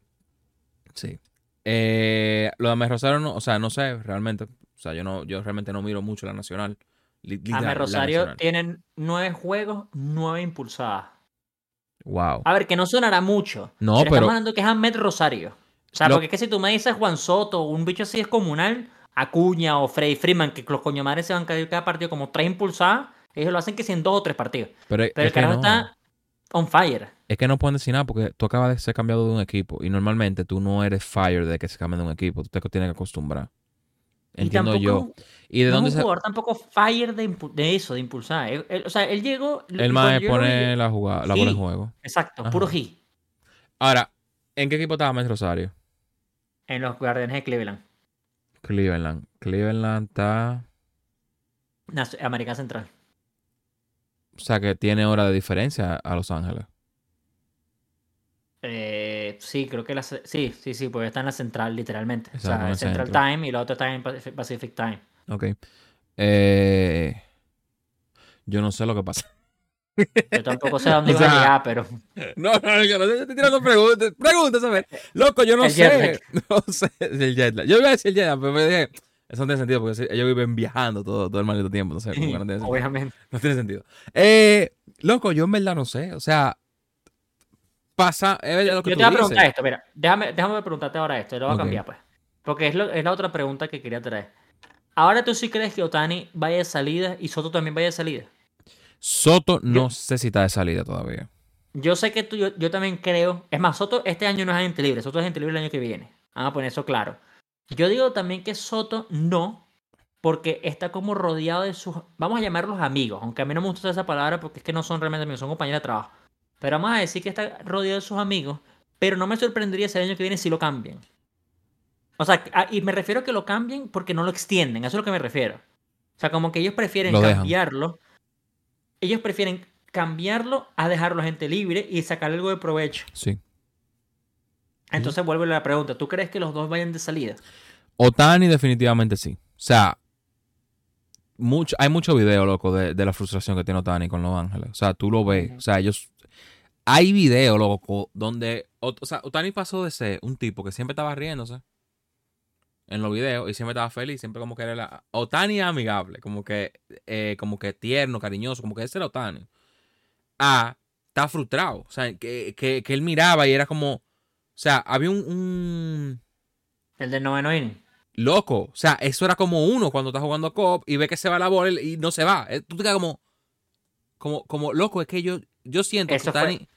Sí. Eh, lo de Ames Rosario, no, o sea, no sé realmente. O sea, yo no, yo realmente no miro mucho la nacional. Li- literal, Ame Rosario tienen nueve juegos, nueve impulsadas. Wow. A ver, que no sonará mucho. No, pero, pero- estamos hablando que es Ahmed Rosario. O sea, Lo- porque es que si tú me dices Juan Soto o un bicho así es comunal, Acuña o Freddy Freeman, que los coño madres se van a caer cada partido como tres impulsadas, ellos lo hacen que si en dos o tres partidos. Pero, Pero el carajo no, está on fire. es que no pueden decir nada porque tú acabas de ser cambiado de un equipo y normalmente tú no eres fire de que se cambie de un equipo. Tú te tienes que acostumbrar. Y Entiendo tampoco yo. ¿Y de no dónde es un se.? jugador tampoco fire de, de eso, de impulsar. Él- él- o sea, él llegó. El más pone la jugada, la bola en Sí. juego. Exacto, Ajá. puro hit. Ahora, ¿en qué equipo estaba Mes Rosario? En los Guardianes de Cleveland, Cleveland. Cleveland está. América Central. O sea que tiene hora de diferencia a Los Ángeles. Eh, sí, creo que la, sí, sí, sí, porque está en la central literalmente. O Exacto, en sea, el Central centro. Time y la otra está en Pacific, Time. Ok. Eh, yo no sé lo que pasa. Yo tampoco sé a dónde O iba a llegar, pero No, no, yo no sé, estoy tirando preguntas. Preguntas, a ver. Loco, yo no El sé. No sé. El jet lag. Yo iba a decir el jet lag, pero me dije, eso no tiene sentido porque ellos viven viajando todo, todo el maldito tiempo. No tiene sentido. obviamente. No tiene sentido. Eh, loco, yo en verdad no sé. O sea, pasa. Es lo que Yo tú te voy a dices. preguntar esto, mira, déjame, déjame preguntarte ahora esto, lo voy a cambiar pues. Porque es, lo- es la otra pregunta que quería traer. Ahora tú sí crees que Otani vaya de salida y Soto también vaya de salida. Soto no sé si está de salida todavía. Yo sé que tú, yo, yo también creo. Es más, Soto este año no es agente libre. Soto es agente libre el año que viene. Vamos a poner eso claro. Yo digo también que Soto no, porque está como rodeado de sus. Vamos a llamarlos amigos, aunque a mí no me gusta esa palabra porque es que no son realmente amigos, son compañeros de trabajo. Pero vamos a decir que está rodeado de sus amigos, pero no me sorprendería si el año que viene sí lo cambien. O sea, a- y me refiero a que lo cambien porque no lo extienden, eso es lo que me refiero. O sea, como que ellos prefieren cambiarlo. Ellos prefieren cambiarlo a dejarlo a gente libre y sacarle algo de provecho. Sí. Entonces vuelve la pregunta, ¿tú crees que los dos vayan de salida? Otani definitivamente sí. O sea, mucho, hay mucho video, loco, de, de la frustración que tiene Otani con Los Ángeles. O sea, tú lo ves. O sea, ellos... Hay video, loco, donde... O, o sea, Otani pasó de ser un tipo que siempre estaba riéndose en los videos y siempre estaba feliz, siempre como que era la... Otani amigable, como que, eh, como que tierno, cariñoso, como que ese era Otani. A, está frustrado. O sea, que, que, que él miraba y era como... O sea, había un- un El del noveno inning. Loco, o sea, eso era como uno cuando está jugando cop y ve que se va la bola y no se va. Eh, Tú te quedas como, como, como, loco, es que yo, yo siento Eso que fue- Otani,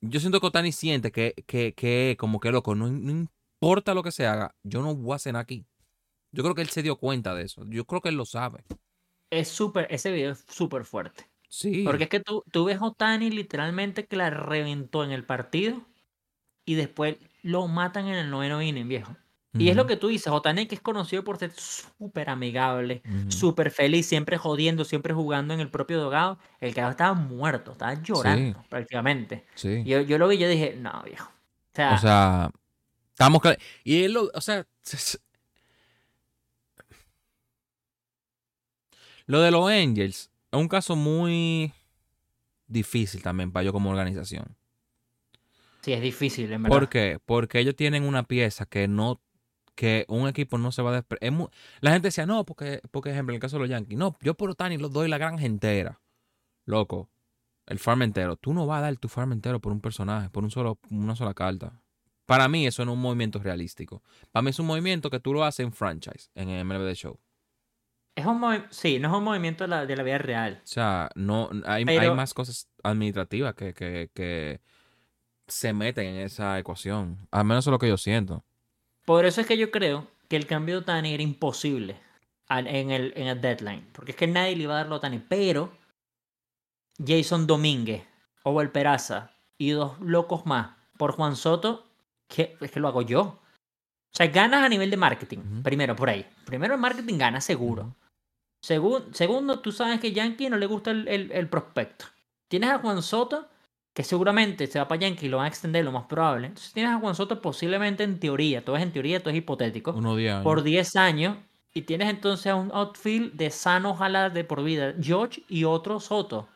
yo siento que Otani siente que, que, que como que loco, no, no importa lo que se haga, yo no voy a cenar aquí. Yo creo que él se dio cuenta de eso. Yo creo que él lo sabe. Es súper, ese video es súper fuerte. Sí. Porque es que tú, tú ves a Otani literalmente que la reventó en el partido y después lo matan en el noveno inning, viejo. Y es lo que tú dices, Otani que es conocido por ser súper amigable, ujú. súper feliz, siempre jodiendo, siempre jugando en el propio dogado. El carajo estaba muerto, estaba llorando prácticamente. Sí. Yo, yo lo vi y yo dije, no, viejo. O sea, O sea, estamos Y él lo, o sea, lo de los Angels es un caso muy difícil también para yo como organización. Sí, es difícil, en verdad. ¿Por qué? Porque ellos tienen una pieza que no que un equipo no se va a desprender. La gente decía, no, porque, porque, ejemplo, en el caso de los Yankees, no, yo por Otani los doy la granja entera. Loco, el farm entero. Tú no vas a dar tu farm entero por un personaje, por un solo, una sola carta. Para mí eso no es un movimiento realístico. Para mí es un movimiento que tú lo haces en franchise, en el MLB Show. Es un sí, no es un movimiento de la, de la vida real. O sea, no, hay, hay más cosas administrativas que, que, que se meten en esa ecuación. Al menos eso es lo que yo siento. Por eso es que yo creo que el cambio de Otani era imposible en el, en el deadline. Porque es que nadie le iba a darlo a Otani. Pero Jason Domínguez, Oval Peraza y dos locos más por Juan Soto, que es que lo hago yo. O sea, ganas a nivel de marketing. Primero, por ahí. Primero, el marketing gana seguro. segundo, tú sabes que Yankee no le gusta el, el prospecto. Tienes a Juan Soto que seguramente se va para Yankee y lo van a extender lo más probable. Entonces tienes a Juan Soto posiblemente en teoría, todo es en teoría, todo es hipotético, por 10 años. Y tienes entonces a un outfield de sano, ojalá de por vida, George y otro Soto.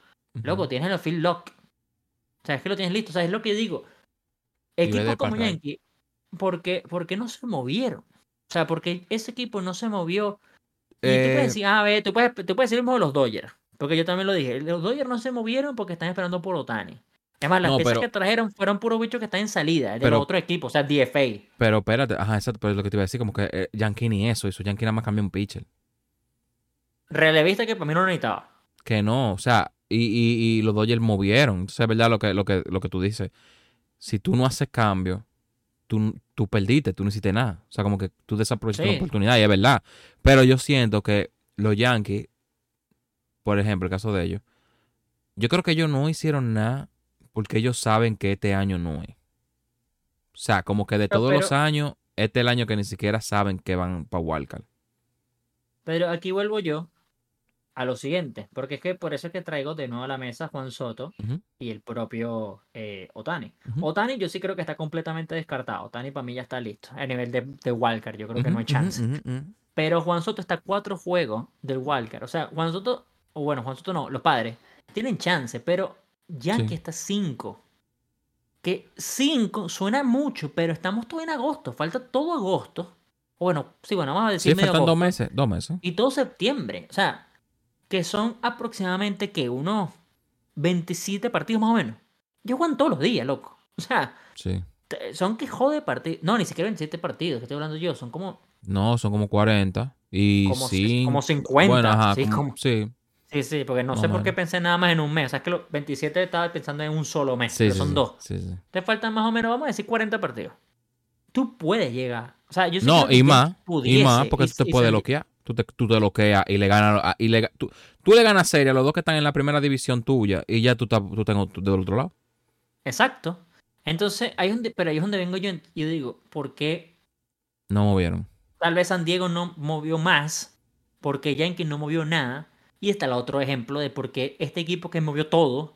Luego tienes el outfield lock. O sea, es que lo tienes listo. O sea, es lo que digo. Equipos como Yankee, ¿por qué, no se movieron? O sea, porque ese equipo no se movió. Y tú puedes eh, decir, ah, a ver, tú puedes, tú puedes decir mismo de los Dodgers. Porque yo también lo dije. Los Dodgers no se movieron porque están esperando por Otani. Es más, las piezas que trajeron fueron puros bichos que están en salida, de otro equipo, o sea, DFA. Pero espérate, ajá, exacto, pero es lo que te iba a decir, como que eh, Yankee ni eso hizo, Yankee nada más cambió un pitcher. Relevista que para mí no lo necesitaba. Que no, o sea, y, y, y los Dodgers movieron. Entonces es verdad lo que, lo que, lo que tú dices. Si tú no haces cambio, tú, tú perdiste, tú no hiciste nada. O sea, como que tú desaprovechaste la oportunidad, y es verdad. Pero yo siento que los Yankees, por ejemplo, el caso de ellos, yo creo que ellos no hicieron nada porque ellos saben que este año no es. O sea, como que de todos los años, este es el año que ni siquiera saben que van para Wildcard. Pero aquí vuelvo yo a lo siguiente, porque es que por eso es que traigo de nuevo a la mesa Juan Soto y el propio eh, Otani. Otani yo sí creo que está completamente descartado. Otani para mí ya está listo. A nivel de, de Wildcard, yo creo que no hay chance. Pero Juan Soto está a cuatro juegos del Wildcard. O sea, Juan Soto, o bueno, Juan Soto no, los padres, tienen chance, pero Yankee está 5. Que 5 suena mucho, pero estamos todo en agosto. Falta todo agosto. O bueno, sí, bueno, vamos a decir. Sí, faltan dos meses, dos meses. Y todo septiembre. O sea, que son aproximadamente, que Unos 27 partidos más o menos. Yo juegan todos los días, loco. O sea, sí. son que jode partidos. No, ni siquiera 27 partidos, que estoy hablando yo. Son como. No, son como 40. Y como, sí. Como 50. Bueno, ajá, sí, sí. Sí, sí, porque no, sé por qué pensé nada más en un mes. O sea, es que los 27 estaba pensando en un solo mes, pero son dos. Te faltan más o menos, vamos a decir, 40 partidos. Tú puedes llegar. O sea, yo No, y más. y más, porque tú te puedes bloquear. Tú te, tú te bloqueas y le ganas. Y le, tú, tú, le ganas serie a los dos que están en la primera división tuya y ya tú estás tú tengo, del otro lado. Exacto. Entonces, ahí donde, pero ahí es donde vengo yo y digo, ¿por qué? No movieron. Tal vez San Diego no movió más, porque Yankee no movió nada y está el otro ejemplo de por qué este equipo que movió todo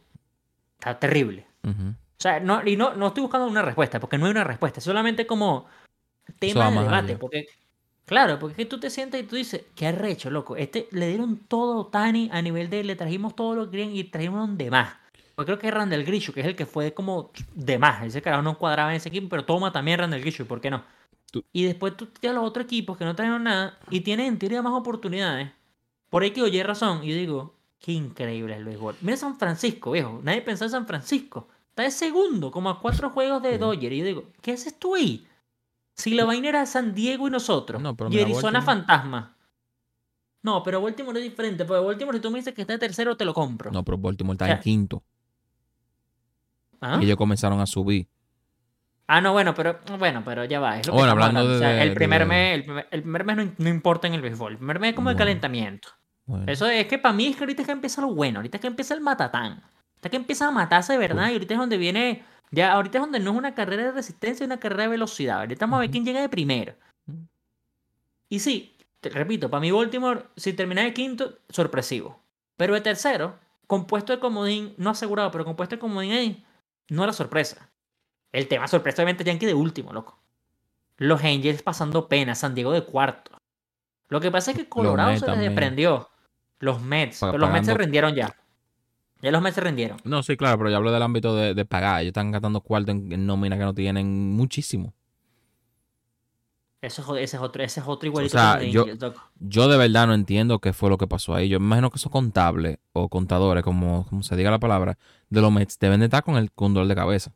está terrible. O sea, no, y no, no estoy buscando una respuesta, porque no hay una respuesta, solamente como tema de debate. Porque, claro, porque tú te sientas y tú dices, qué arrecho, loco. Este, le dieron todo Tani a nivel de, le trajimos todo lo que querían y trajimos de más. Porque creo que es Randall Grishu, que es el que fue como de más. Ese carajo no cuadraba en ese equipo, pero toma también Randall Grishu, ¿por qué no? Y después tú tienes los otros equipos que no trajeron nada y tienen en teoría más oportunidades. Por ahí que oye razón. Y yo digo, qué increíble el béisbol. Mira San Francisco, viejo. Nadie pensó en San Francisco. Está de segundo, como a cuatro juegos de Dodger. Y yo digo, ¿qué haces tú ahí? Si la vaina era San Diego y nosotros. y Arizona Fantasma. No, pero Baltimore es diferente. Porque Baltimore, si tú me dices que está de tercero, te lo compro. No, pero Baltimore está en quinto. ¿Ah? Y ellos comenzaron a subir. Ah, no, bueno, pero bueno, pero ya va. bueno, hablando de, el primer mes, el primer, mes no, importa en el béisbol. El primer mes es como de calentamiento. Eso es que para mí es que ahorita es que empieza lo bueno, ahorita es que empieza el matatán. Ahorita que empieza a matarse de verdad y ahorita es donde viene, ya ahorita es donde no es una carrera de resistencia, es una carrera de velocidad. Ahorita vamos a ver quién llega de primero. Y sí, te repito, para mí Baltimore, si termina de quinto, sorpresivo. Pero de tercero, compuesto de comodín, no asegurado, pero compuesto de comodín ahí, no era sorpresa. El tema sorpresivamente Yankee de último, loco. Los Angels pasando pena, San Diego de cuarto. Lo que pasa es que Colorado se les desprendió. Los Mets. Pero los Mets se rindieron ya. Ya los meses rindieron. No, sí, claro, pero yo hablo del ámbito de, de pagar. Ellos están gastando cuarto en, en nómina que no tienen muchísimo. Eso, es o- ese es otro, ese es otro igualito sea, que los yo- Angels. Yo de verdad no entiendo qué fue lo que pasó ahí. Yo me imagino que esos contables o contadores, como, como se diga la palabra, de los Mets deben de estar con el con dolor de cabeza.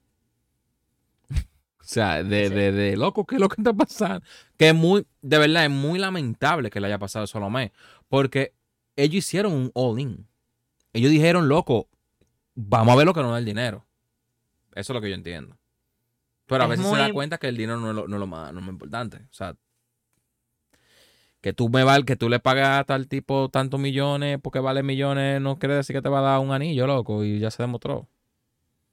o sea, de, Sí. de, de loco, ¿qué es lo que está pasando? Que es muy, de verdad, es muy lamentable que le haya pasado eso a los Mets. Porque ellos hicieron un all-in. Ellos dijeron, loco, vamos a ver lo que nos da el dinero. Eso es lo que yo entiendo. Pero a Es veces se da cuenta que el dinero no es lo, no es lo más, no es lo más importante. O sea, que tú me val, que tú le pagas a tal tipo tantos millones porque vale millones, no quiere decir que te va a dar un anillo, loco, y ya se demostró.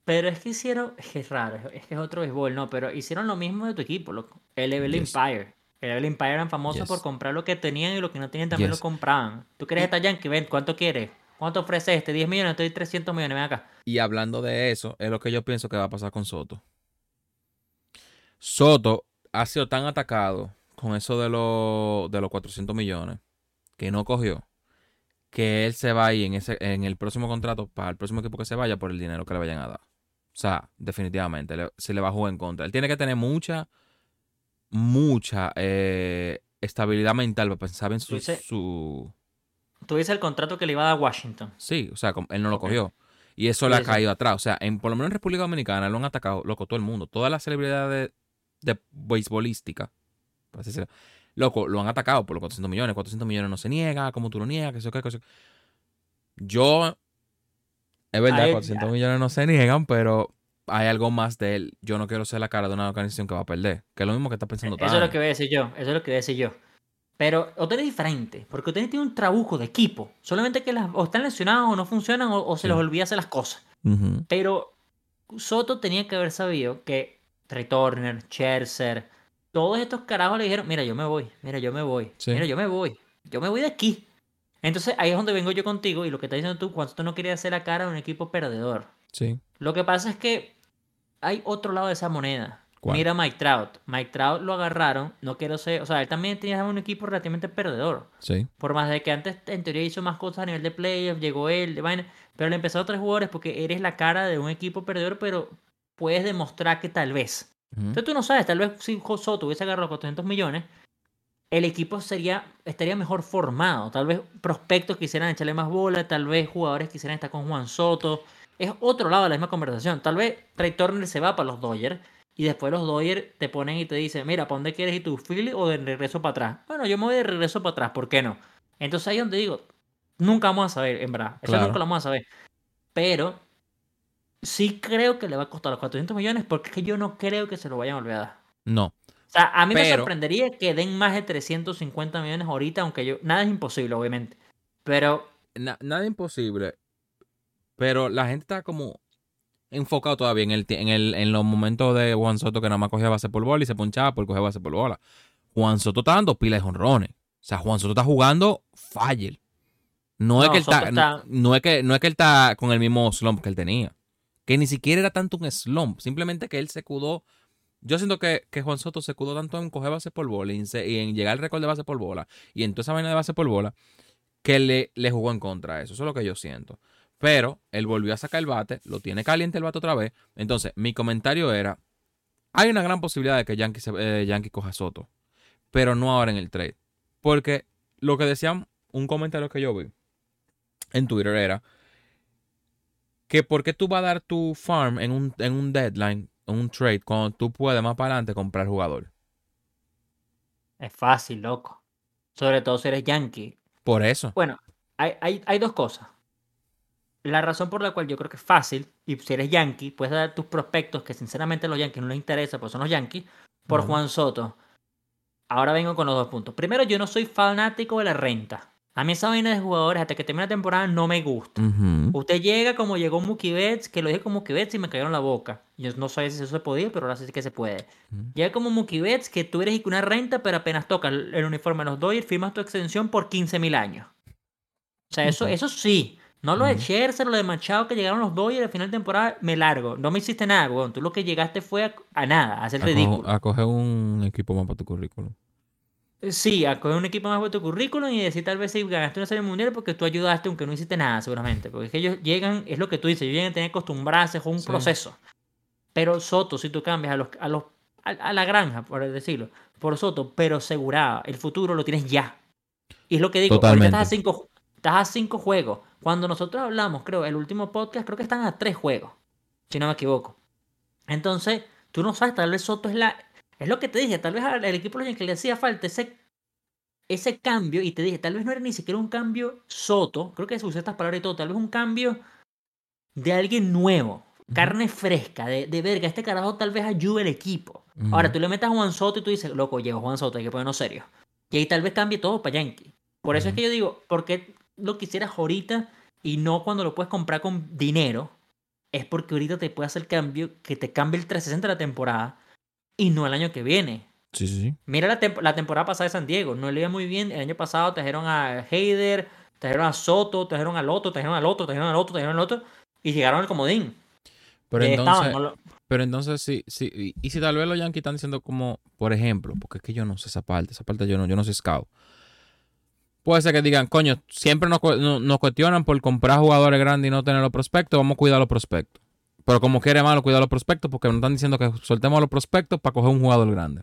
Pero es que hicieron, es que es raro, es que es otro béisbol, no, pero hicieron lo mismo de tu equipo, loco. El Level Yes. Empire. El Level Empire eran famosos Yes. por comprar lo que tenían y lo que no tenían también Yes. lo compraban. ¿Tú quieres esta Yankee? Ven, ¿cuánto quieres? ¿Cuánto ofrece este? 10 millones, estoy 300 millones, ven acá. Y hablando de eso, es lo que yo pienso que va a pasar con Soto. Soto ha sido tan atacado con eso de, los de los 400 millones que no cogió, que él se va ahí en, ese, en el próximo contrato para el próximo equipo que se vaya por el dinero que le vayan a dar. O sea, definitivamente, le- se le va a jugar en contra. Él tiene que tener mucha, mucha eh, estabilidad mental para pensar en su. Tú dices el contrato que le iba a dar a Washington. Sí, o sea, él no lo cogió. Y eso le ha caído atrás. O sea, en, por lo menos en República Dominicana lo han atacado, loco, todo el mundo. Todas las celebridades de, de beisbolística, loco, lo han atacado por los 400 millones. 400 millones no se niega, como tú lo niegas, que eso, que eso. Yo, es verdad, Ahí- 400 millones no se niegan, pero hay algo más de él. Yo no quiero ser la cara de una organización que va a perder. Que es lo mismo que está pensando Eso es lo que voy a decir yo, eso es lo que voy a decir yo. Pero Otani es diferente, porque Otani tiene un trabuco de equipo. Solamente que las, o están lesionados o no funcionan o, o se Sí. les olvida hacer las cosas. Pero Soto tenía que haber sabido que Trey Turner, Scherzer, todos estos carajos le dijeron, mira, yo me voy, mira, yo me voy, Sí. mira, yo me voy, yo me voy de aquí. Entonces ahí es donde vengo yo contigo y lo que estás diciendo tú, cuando tú no querías hacer la cara de un equipo perdedor. Sí. Lo que pasa es que hay otro lado de esa moneda. ¿Cuál? Mira a Mike Trout. Mike Trout lo agarraron, no quiero ser, o sea, él también tenía un equipo relativamente perdedor. Sí. Por más de que antes en teoría hizo más cosas a nivel de playoffs, llegó él, de vaina, pero le empezó a tres jugadores porque eres la cara de un equipo perdedor, pero puedes demostrar que tal vez. Entonces tú no sabes, tal vez si Soto hubiese agarrado 400 millones, el equipo sería estaría mejor formado. Tal vez prospectos quisieran echarle más bola, tal vez jugadores quisieran estar con Juan Soto. Es otro lado de la misma conversación. Tal vez Trey Turner se va para los Dodgers y después los Dodgers te ponen y te dicen, mira, ¿para dónde quieres ir tú, Philly o de regreso para atrás? Bueno, yo me voy de regreso para atrás, ¿por qué no? Entonces ahí es donde digo, nunca vamos a saber, en verdad. Eso Claro. nunca lo vamos a saber. Pero sí creo que le va a costar los 400 millones porque es que yo no creo que se lo vayan a volver a dar. No. O sea, a mí me sorprendería que den más de 350 millones ahorita, aunque yo. Nada es imposible, obviamente. Pero na- nada imposible. Pero la gente está como enfocado todavía en, el, en, el, en los momentos de Juan Soto que nada más cogía base por bola y se ponchaba por coger base por bola. Juan Soto está dando pilas de jonrones. O sea, Juan Soto está jugando fire. No, es que él está, no, es que, no es que él está con el mismo slump que él tenía. Que ni siquiera era tanto un slump. Simplemente que él se cudó. Yo siento que, que Juan Soto se cudó tanto en coger base por bola y en, se- y en llegar al récord de base por bola y en toda esa vaina de base por bola que le, le jugó en contra a eso. Eso es lo que yo siento. Pero él volvió a sacar el bate, lo tiene caliente el bate otra vez. Entonces, mi comentario era: hay una gran posibilidad de que Yankee, eh, Yankee coja Soto, pero no ahora en el trade. Porque lo que decían, un comentario que yo vi en Twitter era que por qué tú vas a dar tu farm en un, en un deadline, en un trade, cuando tú puedes más para adelante comprar jugador. es fácil, loco. Sobre todo si eres yankee. Por eso. Bueno, hay, hay, hay dos cosas. La razón por la cual yo creo que es fácil, y si eres yankee, puedes dar tus prospectos, que sinceramente a los yankees no les interesa, pues son los yankees, por. Juan Soto. Ahora vengo con los dos puntos. Primero, yo no soy fanático de la renta. A mí esa vaina de jugadores hasta que termine la temporada no me gusta. Usted llega como llegó Mookie Betts, que lo dije como Mookie Betts y me cayeron la boca. Yo no sé si eso se podía, pero ahora sí que se puede. Llega como Mookie Betts, que tú eres una renta, pero apenas tocas el uniforme de los Dodgers, firmas tu extensión por 15 mil años. O sea, eso, eso sí. No lo de. Scherzer, lo de Machado, que llegaron los Dodgers al final de temporada, me largo. No me hiciste nada, weón. Tú lo que llegaste fue a, a nada, a hacer A, ridículo. co- a coger un equipo más para tu currículum. Sí, a coger un equipo más por tu currículum y decir tal vez si ganaste una serie mundial porque tú ayudaste aunque no hiciste nada, seguramente. Porque es que ellos llegan, es lo que tú dices, ellos llegan a tener acostumbrarse, es un Sí. proceso. Pero Soto, si tú cambias a los, a los a, a la granja, por decirlo, por Soto, pero asegurado, el futuro lo tienes ya. Y es lo que digo, ahorita Totalmente. estás a cinco, estás a cinco juegos. Cuando nosotros hablamos, creo, el último podcast, creo que están a tres juegos, si no me equivoco. Entonces, tú no sabes, tal vez Soto es la. Es lo que te dije, tal vez al equipo de los Yankees le hacía falta ese, ese cambio, y te dije, tal vez no era ni siquiera un cambio Soto, creo que se usé estas palabras y todo, tal vez un cambio de alguien nuevo, carne fresca, de, de verga, este carajo tal vez ayude al equipo. Ahora Ujú. tú le metes a Juan Soto y tú dices, loco, llegó Juan Soto, hay que ponernos serio. Y ahí tal vez cambie todo para Yankee. Por eso es Ujú. que yo digo, ¿por qué lo quisieras ahorita y no cuando lo puedes comprar con dinero? Es porque ahorita te puede hacer cambio que te cambie el 360 de la temporada y no el año que viene. Sí, sí, sí. Mira la, temp- la temporada pasada de San Diego, no le iba muy bien. El año pasado trajeron a Heider, trajeron a Soto, trajeron al otro, trajeron al otro, trajeron al otro, trajeron al otro y llegaron al comodín. Pero estaban, entonces, no lo- pero entonces sí, sí. Y, y si tal vez los Yankees están diciendo como, por ejemplo, porque es que yo no sé esa parte, esa parte yo no, yo no soy scout. Puede ser que digan, coño, siempre nos, no- nos cuestionan por comprar jugadores grandes y no tener los prospectos, vamos a cuidar los prospectos. Pero como quiere malo, cuidar los prospectos porque nos están diciendo que soltemos los prospectos para coger un jugador grande.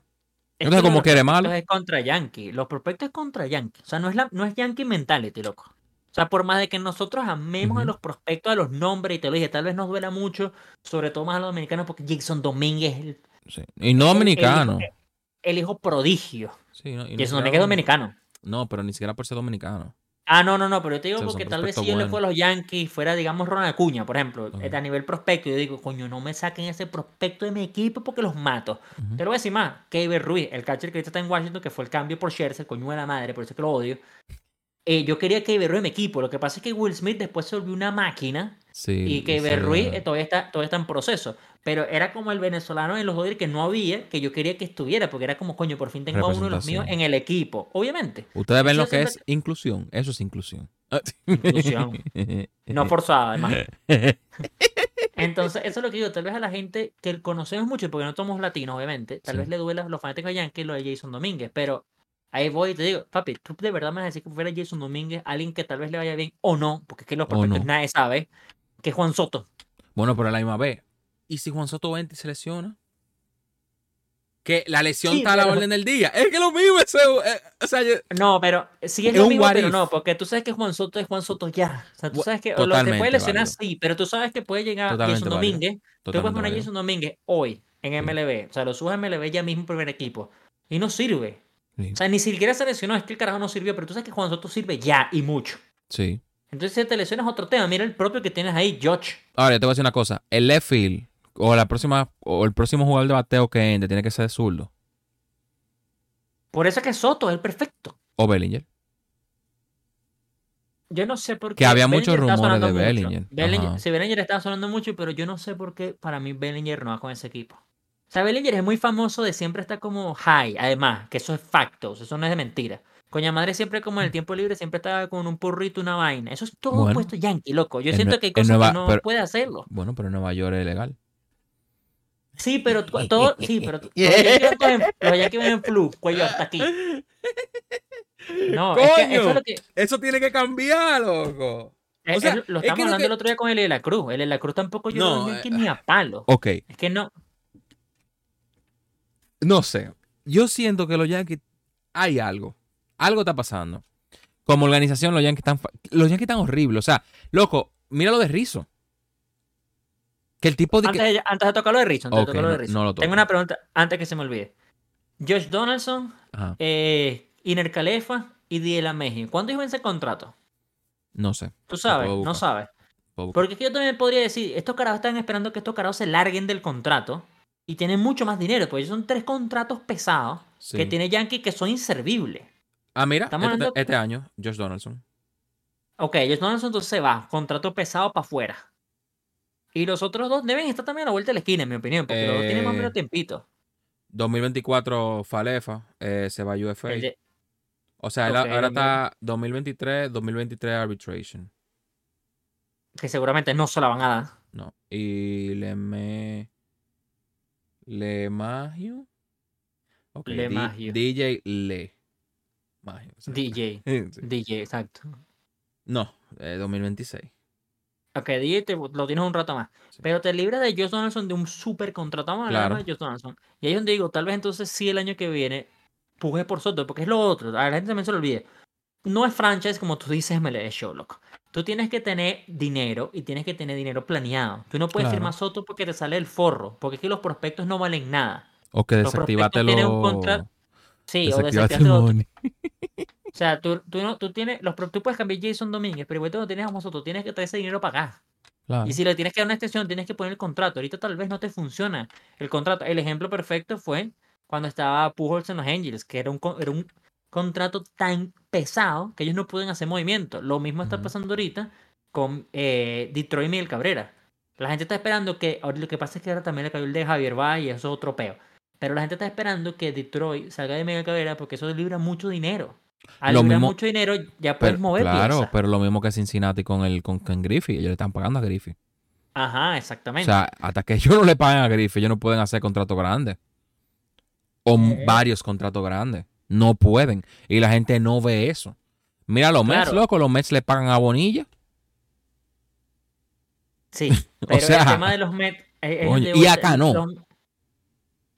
Es Entonces, como quiere malo. Es contra Yankee. Los prospectos es contra Yankee. O sea, no es, la, no es Yankee mentality, loco. O sea, por más de que nosotros amemos a los prospectos, a los nombres, y te lo dije, tal vez nos duela mucho, sobre todo más a los dominicanos, porque Jason Domínguez es el, Sí. Y no dominicano. El, hijo, el hijo prodigio. Sí, no, y Jason siquiera Domínguez es dominicano. No, pero ni siquiera por ser dominicano. Ah, no, no, no, pero yo te digo porque tal vez si yo le fuera a los Yankees, fuera, digamos, Ronald Acuña, por ejemplo, Ajá. a nivel prospecto, yo digo, coño, no me saquen ese prospecto de mi equipo porque los mato. Ujú. Te lo voy a decir más, Keiber Ruiz, el catcher que ahorita está en Washington, que fue el cambio por Scherzer, coño de la madre, por eso es que lo odio. Eh, yo quería Keiber Ruiz en mi equipo, lo que pasa es que Will Smith después se volvió una máquina Sí. y Keiber se- Ruiz eh, todavía está, todavía está en proceso. Pero era como el venezolano en los Dodgers que no había, que yo quería que estuviera, porque era como, coño, por fin tengo a uno de los míos en el equipo, obviamente. Ustedes ven Eso lo que siempre- es inclusión. Eso es inclusión. Inclusión. No forzada, además. Entonces, eso es lo que digo. Tal vez a la gente que conocemos mucho, porque no somos latinos, obviamente, tal Sí. vez le duela a los fanáticos de Yankees lo de Jason Domínguez. Pero ahí voy y te digo, papi, tú de verdad me vas a decir que fuera Jason Domínguez, alguien que tal vez le vaya bien o no, porque es que los prospectos no. nadie sabe, que Juan Soto. Bueno, pero a la misma vez. ¿Y si Juan Soto vente y se lesiona? Que la lesión Sí, está a la pero- orden del día. Es que lo mismo es. eh, o sea, yo- No, pero sí es, Es lo mismo, pero no, porque tú sabes que Juan Soto es Juan Soto ya. O sea, tú sabes que lo que totalmente puede lesionar, válido. sí, pero tú sabes que puede llegar Totalmente Jason válido. Domínguez. Tú puedes totalmente poner a. Jason Domínguez hoy en Sí. MLB. O sea, lo subes a MLB ya mismo primer equipo. Y no sirve. Sí. O sea, ni siquiera se lesionó, es que el carajo no sirvió, pero tú sabes que Juan Soto sirve ya y mucho. Sí. Entonces, si te lesionas otro tema, mira el propio que tienes ahí, George. Ahora, yo te voy a decir una cosa. El left field o la próxima o el próximo jugador de bateo que entre tiene que ser zurdo Por eso es que Soto es el perfecto. o Bellinger. Yo no sé por qué. Que había muchos Bellinger está rumores de mucho. Bellinger. Bellinger-. Sí, Bellinger estaba sonando mucho, pero yo no sé por qué para mí Bellinger no va con ese equipo. O sea, Bellinger es muy famoso de siempre estar como high, además, que eso es factos, eso no es de mentira. Coña madre siempre como en el tiempo libre siempre estaba con un porrito, una vaina. Eso es todo Bueno. puesto yankee, loco. Yo En siento que hay cosas Nueva- que no pero- puede hacerlo. Bueno, pero en Nueva York es legal. Sí, pero tu- todo, sí, pero los yankees van en- flu, cuello hasta aquí. No, es que eso es lo que Eso tiene que cambiar, loco. es- O sea, es- lo es estamos que lo hablando que- el otro día con el de la Cruz. El de la Cruz tampoco yo No, yankees eh, ni a palo. Ok, Es que no. no sé. Yo siento que los Yankees hay algo. Algo está pasando. Como organización, los Yankees están, los Yankees están horribles. O sea, loco, mira lo de Rizzo. Que el tipo de Antes que... de, antes de tocar lo de Rizzo, antes de tocar lo de no- Rizzo. no lo toco. Tengo una pregunta antes que se me olvide. Josh Donaldson, eh, Iner Calefa y Diela Meji. ¿Cuándo iba ese contrato? no sé. Tú sabes, no sabes. Porque es que yo también podría decir, estos carajos están esperando que estos carajos se larguen del contrato y tienen mucho más dinero, porque son tres contratos pesados Sí. que tiene Yankee que son inservibles. Ah, mira, este, hablando- este año, Josh Donaldson. Ok, Josh Donaldson entonces se va, contrato pesado para afuera. Y los otros dos deben estar también a la vuelta de la esquina, en mi opinión, porque los dos tienen más o Eh, menos tiempito. 2024 Falefa, eh, se va a UFA. De- O sea, él Ok, ahora 2000. está 2023, 2023 Arbitration. que seguramente no se la van a dar. No. Y Leme. Lemagio. Ok, D- Lemagio. DJ Le. Magia. o sea, DJ. sí. DJ, exacto. No, eh, 2026. Ok, DJ te- lo tienes un rato más. Sí. Pero te libra de Josh Donaldson de un súper contrato. Hablar Claro. más de Josh Donaldson. Y ahí es donde digo, tal vez entonces sí el año que viene puje por Soto, porque es lo otro. A la gente también se lo olvide. No es franchise como tú dices MLS Show, loco. Tú tienes que tener dinero y tienes que tener dinero planeado. Tú no puedes Claro. firmar Soto porque te sale el forro, porque es que los prospectos no valen nada. O que Los desactivate prospectos tienen un contrato- Sí, o desactivaste lo otro. O sea, tú, tú, no, tú tienes, los, tú puedes cambiar Jason Domínguez, pero igual tú no tienes a Soto, tienes que traer ese dinero para acá. Claro. Y si le tienes que dar una extensión, tienes que poner el contrato. Ahorita tal vez no te funciona el contrato. El ejemplo perfecto fue cuando estaba Pujols en los Angels, que era un, era un contrato tan pesado que ellos no pueden hacer movimiento. Lo mismo está pasando ahorita con eh, Detroit y Miguel Cabrera. La gente está esperando que, ahora lo que pasa es que ahora también le cayó el de Javier Valle y eso es otro peo. Pero la gente está esperando que Detroit salga de Miguel Cabrera porque eso libra mucho dinero. Al Lo mismo- mucho dinero ya puedes Pero, mover claro, pero lo mismo que Cincinnati con el con, con Griffey. Ellos le están pagando a Griffey. Ajá, O exactamente. sea, hasta que ellos no le paguen a Griffey, ellos no pueden hacer contratos grandes. O Eh. varios contratos grandes. No pueden. Y la gente no ve eso. Mira los Mets, loco. Los Mets le pagan a Bonilla. Sí, pero sea, el tema de los Mets. es- es de y acá no. los-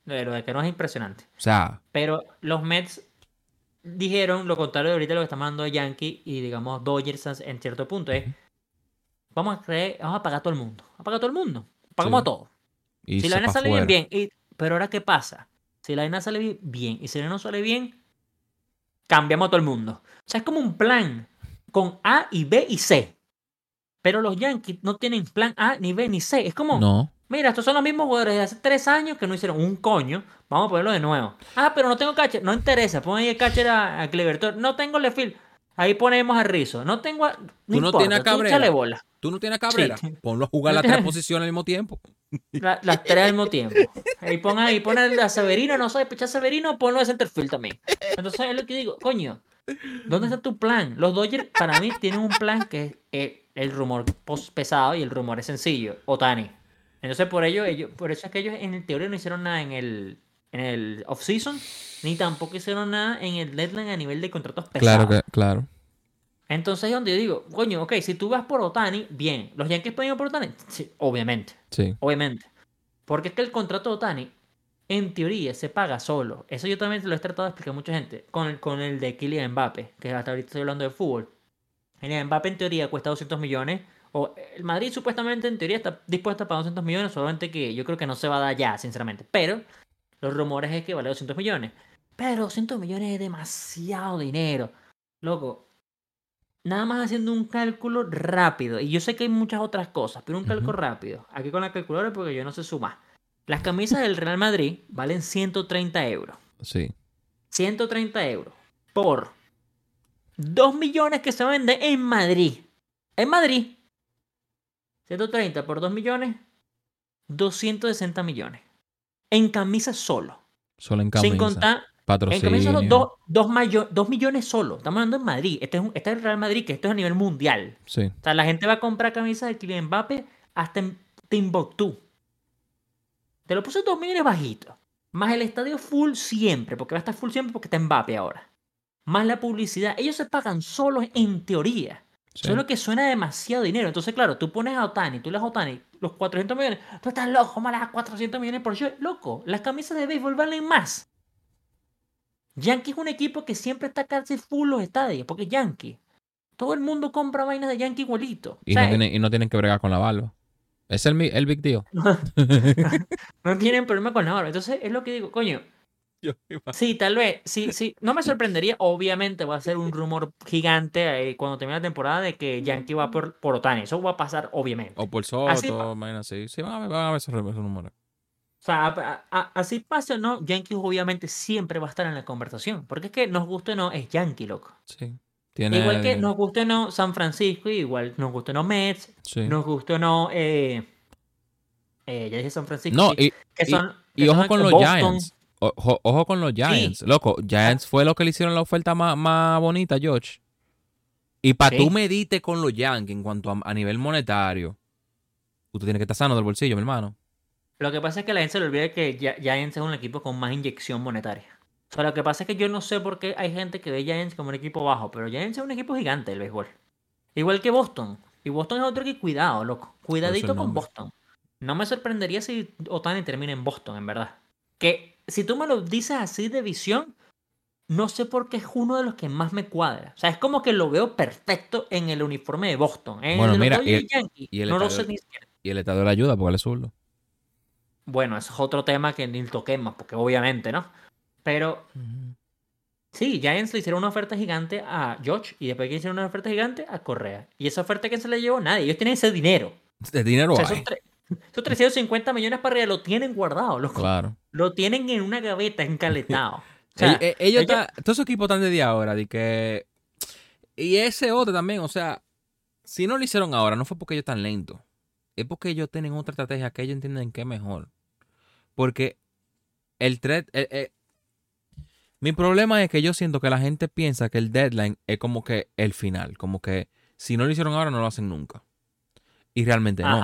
Lo de que no es impresionante. O sea, Pero los Mets dijeron lo contrario de ahorita lo que está mandando Yankee y digamos Dodgers en cierto punto es vamos a creer, vamos a pagar a todo el mundo. A pagar a todo el mundo. Pagamos Sí. a todo. y Si la vaina sale bien, fuera. bien. Y, pero ahora qué pasa? Si la vaina sale bi- bien y si la no sale bien, cambiamos a todo el mundo. O sea, es como un plan con A y B y C. Pero los Yankees no tienen plan A, ni B, ni C. Es como, No. Mira, estos son los mismos jugadores de hace tres años que no hicieron un coño. Vamos a ponerlo de nuevo. Ah, pero no tengo catcher. No interesa. Pon ahí el catcher a, a Cleverton. No tengo left field. Ahí ponemos a Rizzo. No tengo a... No Tú no importa, tienes a Cabrera. bola. Tú no tienes a Cabrera. Sí. Ponlo a jugar las tres posiciones al mismo tiempo. La- las tres al mismo tiempo. Ahí pon ahí, pon a Severino, no sabes pechar a Severino, ponlo de centerfield también. Entonces es lo que digo, coño, ¿dónde está tu plan? Los Dodgers para mí tienen un plan que es eh, el rumor pesado y el rumor es sencillo, Otani. Entonces por ello, ellos, por eso es que ellos en teoría no hicieron nada en el, en el off-season, ni tampoco hicieron nada en el deadline a nivel de contratos pesados. Claro que, claro. Entonces es donde yo digo, coño, ok, si tú vas por Otani, bien. ¿Los Yankees pueden ir por Otani? Sí, obviamente. Sí. Obviamente. Porque es que el contrato de Otani, en teoría, se paga solo. Eso yo también lo he tratado de explicar a mucha gente. Con el, con el de Kylian Mbappe, que hasta ahorita estoy hablando de fútbol. Kylian Mbappe en teoría cuesta 200 millones. O el Madrid supuestamente en teoría está dispuesto a pagar 200 millones, solamente que yo creo que no se va a dar ya, sinceramente. Pero los rumores es que vale 200 millones. Pero 200 millones es demasiado dinero. Loco, nada más haciendo un cálculo rápido. Y yo sé que hay muchas otras cosas, pero un cálculo rápido. Aquí con la calculadora porque yo no sé sumar. Las camisas del Real Madrid valen 130 euros. Sí. 130 euros por 2 millones que se venden en Madrid. En Madrid. 130 por 2 millones. 260 millones. En camisas solo. Solo en camisa. Sin contar en Patrocinio. camisas solo 2 dos, mayo- dos millones solo. Estamos hablando en Madrid. Este es, un- este es el Real Madrid, que esto es a nivel mundial. Sí. O sea, la gente va a comprar camisas de Kylian Mbappé hasta en Timbuktu. Te lo puse 2 millones bajito. Más el estadio full siempre, porque va a estar full siempre porque está Mbappé ahora. Más la publicidad. Ellos se pagan solos en teoría. Sí. Solo que suena demasiado dinero. Entonces, claro, tú pones a Otani, tú le das a Otani los 400 millones. Tú estás loco, ¿cómo le das 400 millones por show? Loco, las camisas de béisbol valen más. Yankee es un equipo que siempre está casi full los estadios, porque es Yankee. Todo el mundo compra vainas de Yankee igualito. Y, O sea, no tienen, y no tienen que bregar con la barba. Es el, el big deal. no tienen problema con la barba. Entonces, es lo que digo, coño. Sí, tal vez. Sí, sí. No me sorprendería. Obviamente va a ser un rumor gigante eh, cuando termine la temporada de que Yankee va por, por Otani. Eso va a pasar, obviamente. O por Soto, así. Sí, van a ver, van a ver esos, esos números. O sea, a- a- así pase o no, Yankees obviamente siempre va a estar en la conversación. Porque es que nos guste o no, es Yankee, loco. Sí. Tiene, Igual que nos guste o no San Francisco, igual nos guste o no Mets, sí. nos guste o no. Eh, eh, ya dije San Francisco. No, sí, y, que y- son, y que ojo son con los Boston. Giants. Ojo, ojo con los Giants. Loco, Giants fue lo que le hicieron la oferta más, más bonita, George. Y para Sí. tú medite con los Yankees en cuanto a, a nivel monetario, usted tiene que estar sano del bolsillo, mi hermano. Lo que pasa es que la gente se le olvida que Gi- Giants es un equipo con más inyección monetaria. O sea, lo que pasa es que yo no sé por qué hay gente que ve Giants como un equipo bajo, pero Giants es un equipo gigante del béisbol. Igual que Boston. Y Boston es otro que cuidado, loco. Cuidadito con. Boston. No me sorprendería si Otani termina en Boston, en verdad. Que si tú me lo dices así de visión, no sé por qué es uno de los que más me cuadra. O sea, es como que lo veo perfecto en el uniforme de Boston. En Bueno, de mira, y el- Yankees, y el no lo sé ni siquiera. Y el estado le ayuda porque él es zurdo. Bueno, eso es otro tema que ni toquemos, porque obviamente, ¿no? Pero sí, Giants le hicieron una oferta gigante a George y después que hicieron una oferta gigante a Correa. Y esa oferta que se le llevó nadie. Ellos tienen ese dinero. De dinero O sea, hay. esos, esos 350 millones para arriba lo tienen guardado, loco. Claro. Lo tienen en una gaveta encaletado. O sea, eh, ellos ellos- están- todos esos equipos están de ahora, de que. Y ese otro también, o sea, si no lo hicieron ahora, no fue porque ellos están lentos. Es porque ellos tienen otra estrategia que ellos entienden que es mejor. Porque el thread. el- el- mi problema es que yo siento que la gente piensa que el deadline es como que el final. Como que si no lo hicieron ahora, no lo hacen nunca. Y realmente no.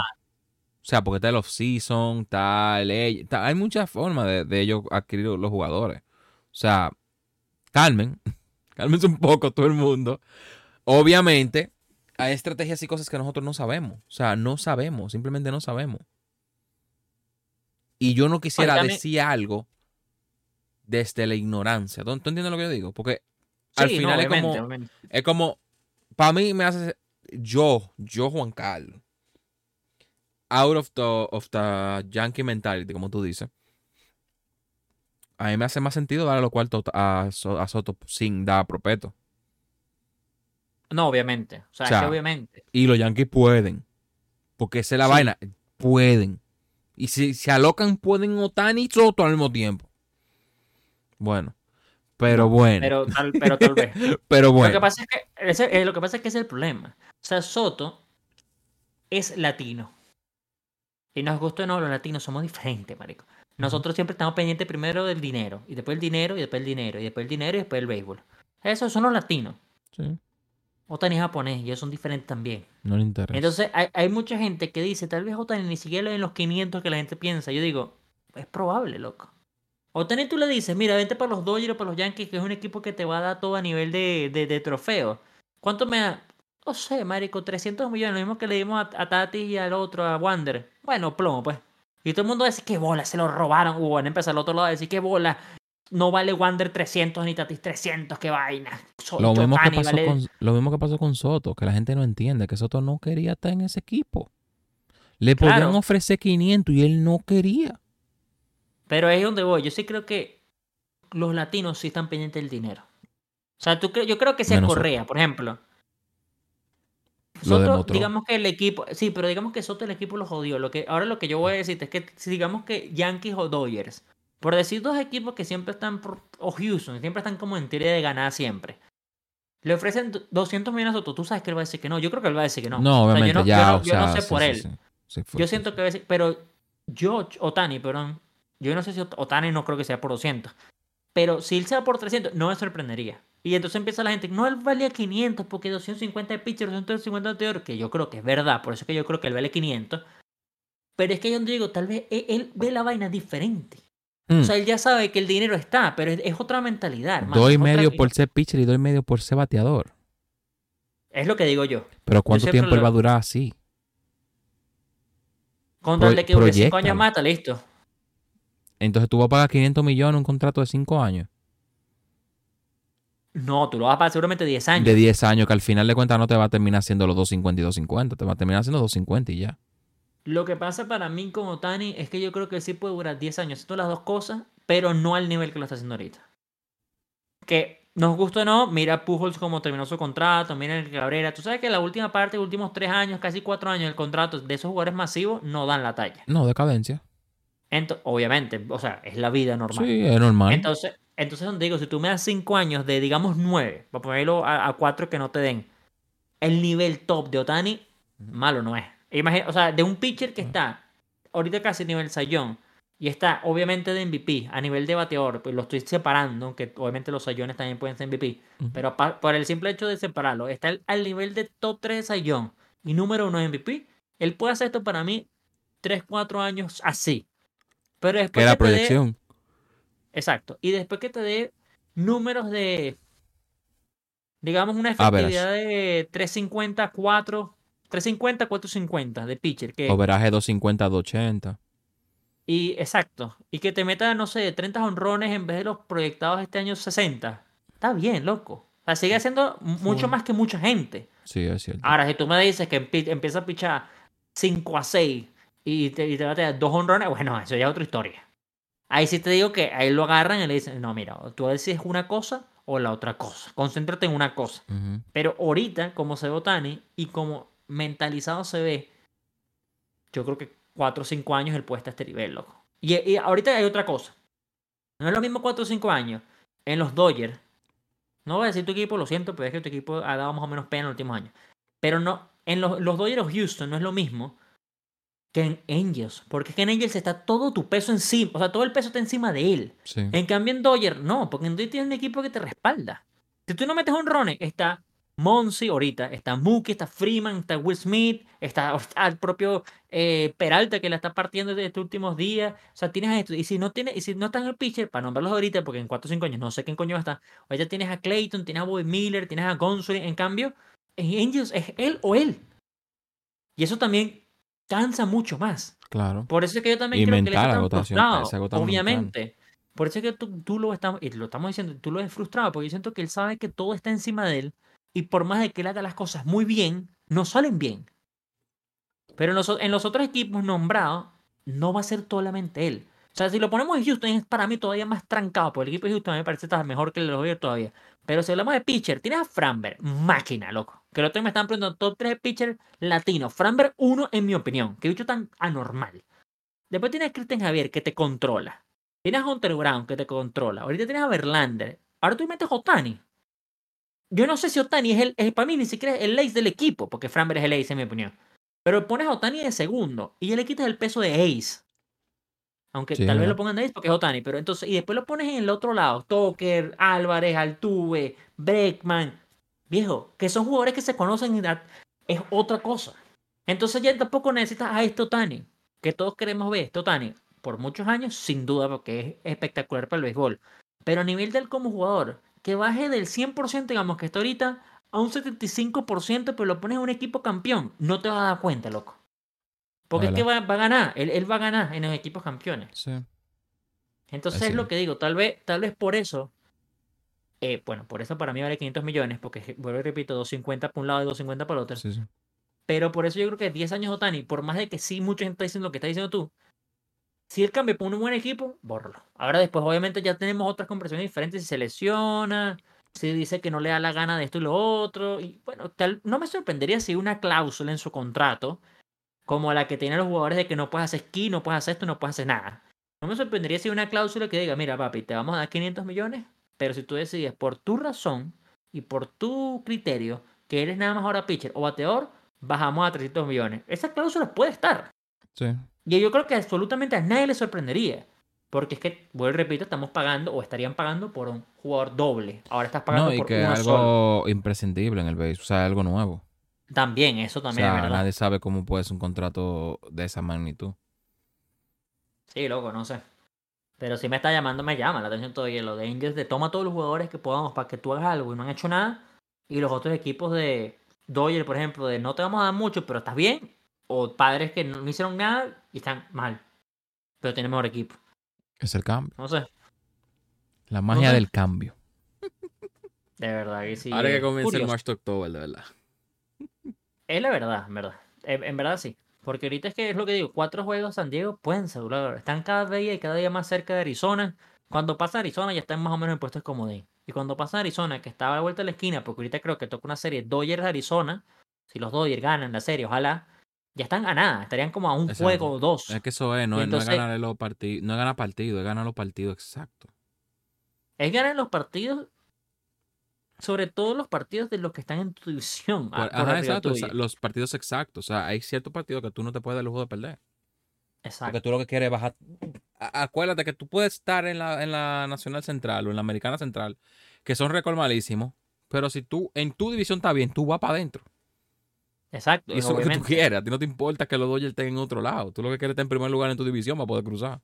O sea, porque está el off-season, está el está- hay muchas formas de, de ellos adquirir los jugadores. O sea, calmen, cálmense un poco todo el mundo. Obviamente, hay estrategias y cosas que nosotros no sabemos. O sea, no sabemos, simplemente no sabemos. Y yo no quisiera decir algo desde la ignorancia. ¿Tú, tú entiendes lo que yo digo? Porque al no, final es como- obviamente. es como, para mí me hace, yo, yo Juan Carlos, out of the, of the Yankee mentality, como tú dices, a mí me hace más sentido darle los cuartos a, a Soto sin dar propeto. No, obviamente. O sea, O sea, es que obviamente. Y los Yankees pueden, porque esa es la Sí. vaina, pueden. Y si se alocan, pueden Otani y Soto al mismo tiempo. Bueno, pero bueno, pero, Pero tal, pero tal vez. bueno. Lo que pasa es que ese- eh, lo que pasa es que ese es el problema. O sea, Soto es latino. Y nos gusta o no, los latinos somos diferentes, marico. Nosotros siempre estamos pendientes primero del dinero, y después el dinero, y después el dinero, y después el dinero, y después el béisbol. Esos son los latinos. Sí, Otani es japonés, y ellos son diferentes también. no le interesa. Entonces, hay, hay mucha gente que dice, tal vez Otani ni siquiera en los 500 que la gente piensa. Yo digo, es probable, loco. Otani tú le dices, mira, vente para los Dodgers o para los Yankees, que es un equipo que te va a dar todo a nivel de, de, de trofeo. ¿Cuánto me da? No sé, marico, 300 millones, lo mismo que le dimos a, a Tati y al otro, a Wander. Bueno, plomo, pues. Y todo el mundo decir, qué bola, se lo robaron. Uh, van a empezar al otro lado a decir, qué bola. No vale Wander 300 ni Tatis 300, qué vaina. Soy Lo mismo, que pasó vale- con, lo mismo que pasó con Soto, que la gente no entiende, que Soto no quería estar en ese equipo. Le podían ofrecer 500 y él no quería. Pero ahí es donde voy. Yo sí creo que los latinos sí están pendientes del dinero. O sea, tú yo creo que sea Menos Correa, por ejemplo. Soto, digamos que el equipo, sí, pero digamos que Soto el equipo lo jodió. Lo que, ahora lo que yo voy a decirte es que digamos que Yankees o Dodgers, por decir dos equipos que siempre están, por- o Houston, siempre están como en teoría de ganar siempre, le ofrecen d- 200 millones a Soto, tú sabes que él va a decir que no. Yo creo que él va a decir que no. No, O sea, yo obviamente, no- ya, o yo no sé sí, por sí, él. sí. Yo siento que a veces, pero yo, Otani, perdón, yo no sé si Ot- Otani no creo que sea por 200, pero si él sea por 300, no me sorprendería. Y entonces empieza la gente, no, él valía 500 porque 250 de pitcher, 250 de bateador, que yo creo que es verdad, por eso es que yo creo que él vale 500. Pero es que yo digo, tal vez él, él ve la vaina diferente. Mm, O sea, él ya sabe que el dinero está, pero es, es otra mentalidad. hermano, doy es otra- medio por ser pitcher y doy medio por ser bateador. Es lo que digo yo. Pero ¿cuánto tiempo él lo- va a durar así? Con tal de que dure 5 proyéctalo. años mata, listo. Entonces tú vas a pagar 500 millones en un contrato de 5 años. No, tú lo vas a pagar seguramente 10 años. De 10 años, que al final de cuentas no te va a terminar siendo los 250 y 250. Te va a terminar siendo 250 y ya. Lo que pasa para mí con Otani es que yo creo que sí puede durar 10 años haciendo las dos cosas, pero no al nivel que lo está haciendo ahorita. Que nos gusta o no, mira Pujols como terminó su contrato, mira el Cabrera. Tú sabes que la última parte, los últimos 3 años, casi 4 años del contrato de esos jugadores masivos no dan la talla. No, decadencia. Ento- obviamente, o sea, es la vida normal. Sí, es normal. Entonces, entonces donde digo, si tú me das 5 años de, digamos, 9, para ponerlo a 4 que no te den, el nivel top de Otani, malo no es. Imagina, o sea, de un pitcher que está ahorita casi nivel Sayón y está obviamente de MVP a nivel de bateador, pues lo estoy separando, aunque obviamente los Sayones también pueden ser MVP, Ujú. pero pa- por el simple hecho de separarlo, está al, al nivel de top 3 de Sayón y número 1 de MVP, él puede hacer esto para mí 3, 4 años así. Pero después la que dé- proyección. Exacto. Y después que te dé números de, digamos, una Average. efectividad de 350, 4, 350, 450 de pitcher. Que, Overaje 250, 280. y exacto. Y que te meta, no sé, 30 honrones en vez de los proyectados este año 60. Está bien, loco. O sea, sigue haciendo mucho más que mucha gente. Sí, es cierto. Ahora, si tú me dices que empi- empieza a pichar 5 a 6 y te, y te va a tener dos honrones, bueno, eso ya es otra historia. Ahí sí te digo que ahí lo agarran y le dicen, no, mira, tú decides una cosa o la otra cosa. Concéntrate en una cosa. Pero ahorita, como se ve Otani y como mentalizado se ve, yo creo que 4 o 5 años él puede estar a este nivel, loco. Y, y ahorita hay otra cosa. No es lo mismo 4 o 5 años en los Dodgers. No voy a decir tu equipo, lo siento, pero es que tu equipo ha dado más o menos pena en los últimos años. Pero no, en los, los Dodgers Houston no es lo mismo que en Angels. Porque es que en Angels está todo tu peso encima. O sea, todo el peso está encima de él. Sí. En cambio, en Dodger, no, porque en Dodger tienes un equipo que te respalda. Si tú no metes honrones, está Monsi ahorita, está Mookie, está Freeman, está Will Smith, está, el propio eh, Peralta que la está partiendo desde estos últimos días. O sea, tienes a esto. Y si no tienes, y si no están en el pitcher, para nombrarlos ahorita, porque en 4 o 5 años no sé quién coño está. Ahorita tienes a Clayton, tienes a Bobby Miller, tienes a Gonsolin. En cambio, en Angels es él o él. Y eso también cansa mucho más. Claro. Por eso es que yo también Y creo que mental, está tan agotación, frustrado, obviamente. Por eso es que tú, tú lo estamos, y lo estamos diciendo, tú lo ves frustrado, porque yo siento que él sabe que todo está encima de él, y por más de que él haga las cosas muy bien, no salen bien. Pero en los, o- en los otros equipos nombrados, no va a ser solamente él. O sea, si lo ponemos en Houston, es para mí todavía más trancado, porque el equipo de Houston a mí me parece estar mejor que el de los Dodgers todavía. Pero si hablamos de pitcher, tienes a Framberg, máquina, loco. Que el otro día me estaban preguntando top 3 pitcher latino. Framberg 1, en mi opinión. Que bicho tan anormal. Después tienes a Christian Javier, que te controla. Tienes a Hunter Brown, que te controla. Ahorita tienes a Verlander. Ahora tú metes a Otani. Yo no sé si Otani es el, es para mí ni siquiera es el ace del equipo, porque Framberg es el ace, en mi opinión. Pero pones a Otani de segundo y ya le quitas el peso de ace. Aunque Sí, tal vez lo pongan de ace porque es Otani, pero entonces, y después lo pones en el otro lado, Tucker, Álvarez, Altuve, Breckman, viejo, que son jugadores que se conocen es otra cosa. Entonces ya tampoco necesitas a este Otani, que todos queremos ver, este Otani, por muchos años, sin duda, porque es espectacular para el béisbol. Pero a nivel del como jugador, que baje del 100%, digamos que está ahorita, a un 75%, pero lo pones en un equipo campeón, no te vas a dar cuenta, loco. Porque es que va, va a ganar, él, él va a ganar en los equipos campeones. Sí. Entonces Es es lo que digo, tal vez, tal vez por eso, eh, bueno, por eso para mí vale 500 millones, porque vuelvo y repito, 250 por un lado y 250 por el otro. Sí, sí. Pero por eso yo creo que 10 años Otani, por más de que sí mucha gente está diciendo lo que está diciendo tú, si él cambia por un buen equipo, bórralo. Ahora después obviamente ya tenemos otras conversaciones diferentes, si se lesiona, si dice que no le da la gana de esto y lo otro, y bueno, tal, no me sorprendería si una cláusula en su contrato, como la que tienen los jugadores de que no puedes hacer esquí, no puedes hacer esto, no puedes hacer nada. No me sorprendería si una cláusula que diga, mira papi, te vamos a dar 500 millones, pero si tú decides por tu razón y por tu criterio que eres nada más ahora pitcher o bateador, bajamos a 300 millones. Esa cláusula puede estar. Sí. Y yo creo que absolutamente a nadie le sorprendería. Porque es que, vuelvo y repito, estamos pagando o estarían pagando por un jugador doble. Ahora estás pagando No, y por que es uno algo solo. imprescindible en el base, o sea, algo nuevo. También, eso O también es sea, verdad. nadie sabe cómo puede ser un contrato de esa magnitud. Sí, loco, no sé. Pero si me está llamando, me llama la atención todavía. Lo de Angels, de toma todos los jugadores que podamos para que tú hagas algo y no han hecho nada. Y los otros equipos de Dodgers, por ejemplo, de no te vamos a dar mucho, pero estás bien. O padres que no, no hicieron nada y están mal. Pero tienen mejor equipo. Es el cambio. No sé, La magia sé. del cambio. de verdad que sí. Ahora que es comienza el curioso. March to October, de verdad. Es la verdad, en verdad. En, en verdad sí. Porque ahorita es que es lo que digo, cuatro juegos San Diego pueden asegurar. Están cada día y cada día más cerca de Arizona. Cuando pasa Arizona ya están más o menos en puestos comodín. Y cuando pasa Arizona, que estaba a la vuelta de la esquina, porque ahorita creo que toca una serie Dodgers Arizona, si los Dodgers ganan la serie, ojalá, ya están a nada, estarían como a un Exacto. juego o dos. Es que eso es, no, Y es- no es entonces- ganar los partidos, no es ganar partidos, es ganar los partidos exactos. Es ganar los partidos, sobre todo los partidos de los que están en tu división. Por- por ajá, exacto, los partidos exactos. O sea, hay ciertos partidos que tú no te puedes dar el lujo de perder. Exacto. Porque tú lo que quieres es bajar. Acuérdate que tú puedes estar en la, en la Nacional Central o en la Americana Central, que son récord malísimos, pero si tú en tu división está bien, tú vas para adentro. Exacto. Y eso es lo que tú quieres. A ti no te importa que los Dodgers estén en otro lado. Tú lo que quieres es estar en primer lugar en tu división para poder cruzar.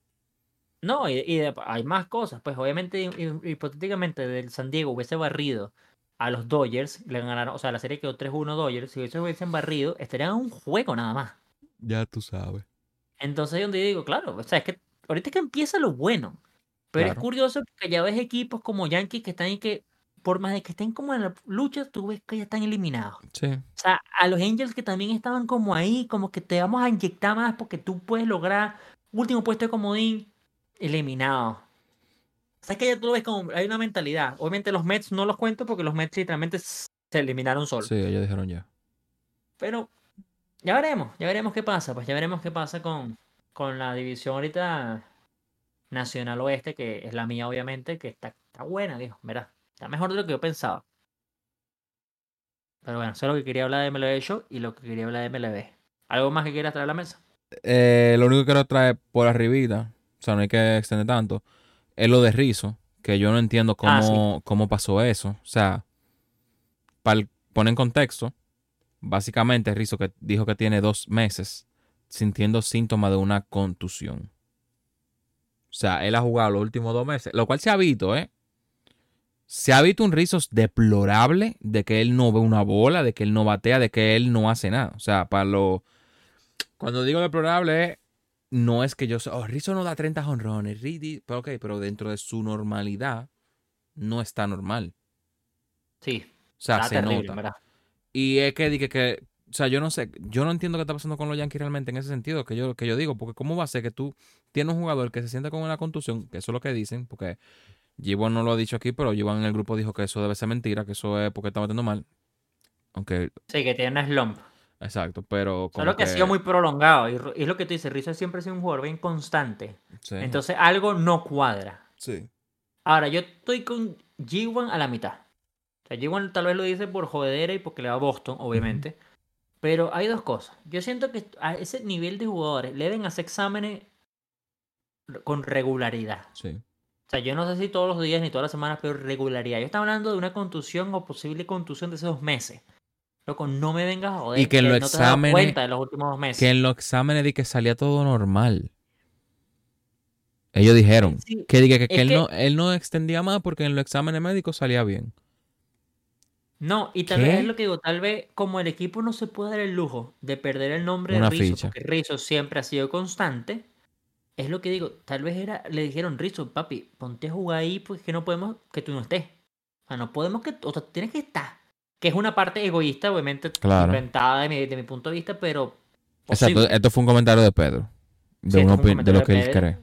No, y, y hay más cosas. Pues obviamente, hi- hi- hipotéticamente, del San Diego hubiese barrido a los Dodgers, le ganaron, o sea, la serie quedó 3-1 Dodgers, si ellos hubiesen barrido, estarían en un juego nada más. Ya tú sabes. Entonces, ahí donde yo digo, claro, o sea, es que ahorita es que empieza lo bueno. Pero es curioso porque ya ves equipos como Yankees que están ahí que, por más de que estén como en la lucha, tú ves que ya están eliminados. Sí. O sea, a los Angels que también estaban como ahí, como que te vamos a inyectar más porque tú puedes lograr último puesto de comodín, eliminado. O sea, es que ya tú lo ves como, hay una mentalidad. Obviamente los Mets no los cuento porque los Mets literalmente se eliminaron solos. Sí, ellos dijeron ya. Pero ya veremos, ya veremos qué pasa, pues ya veremos qué pasa con, con la división ahorita Nacional Oeste, que es la mía obviamente, que está, está buena, dijo, verá, está mejor de lo que yo pensaba. Pero bueno, eso es lo que quería hablar de MLB Show y lo que quería hablar de MLB. ¿Algo más que quieras traer a la mesa? Eh, lo único que quiero traer por arribita, o sea, no hay que extender tanto, es lo de Rizo, que yo no entiendo cómo, Ah, sí. cómo pasó eso. O sea, para poner en contexto, básicamente Rizo que dijo que tiene dos meses sintiendo síntomas de una contusión. O sea, él ha jugado los últimos dos meses, lo cual se ha visto, ¿eh? Se ha visto un Rizzo deplorable de que él no ve una bola, de que él no batea, de que él no hace nada. O sea, para lo... Cuando digo deplorable, es- no es que yo... sea, Oh, Rizzo no da 30 jonrones. Rizzo- Pero ok, pero dentro de su normalidad no está normal. Sí, O sea, se terrible, nota. ¿verdad? Y es que dije que, o sea, yo no sé, yo no entiendo qué está pasando con los Yankees realmente en ese sentido, que yo, que yo digo, porque cómo va a ser que tú tienes un jugador que se siente con una contusión, que eso es lo que dicen, porque Gibbon no lo ha dicho aquí, pero Gibbon en el grupo dijo que eso debe ser mentira, que eso es porque está batiendo mal. Aunque, Sí, que tiene una slump. Exacto, pero como Solo que, que, ha sido muy prolongado. Y, es lo que tú dices, Rizzo siempre ha sido un jugador bien constante. sí, Entonces algo no cuadra. sí. Ahora, yo estoy con G1 a la mitad. O sea, G1 tal vez lo dice por jodedera y porque le va a Boston, obviamente. Pero hay dos cosas. Yo siento que a ese nivel de jugadores le deben hacer exámenes con regularidad. sí. O sea, yo no sé si todos los días ni todas las semanas, pero regularidad. Yo estaba hablando de una contusión o posible contusión de esos dos meses. Loco, no me vengas a joder. Y que en los no te exámenes- cuenta de los últimos dos meses. Que en los exámenes di que salía todo normal. Ellos dijeron Sí, que, diga que, que él, no, él no extendía más porque en los exámenes médicos salía bien. No, y tal ¿Qué? vez es lo que digo, tal vez como el equipo no se puede dar el lujo de perder el nombre Una de Rizzo, ficha. porque Rizzo siempre ha sido constante, es lo que digo, tal vez era, le dijeron, Rizzo, papi, ponte a jugar ahí porque que no podemos que tú no estés. O sea, no podemos que, o sea, tienes que estar. Que es una parte egoísta, obviamente, Claro. inventada de mi, de mi punto de vista, pero Exacto, posible. esto fue un comentario de Pedro. De, Sí, opi- de lo comentario que él cree.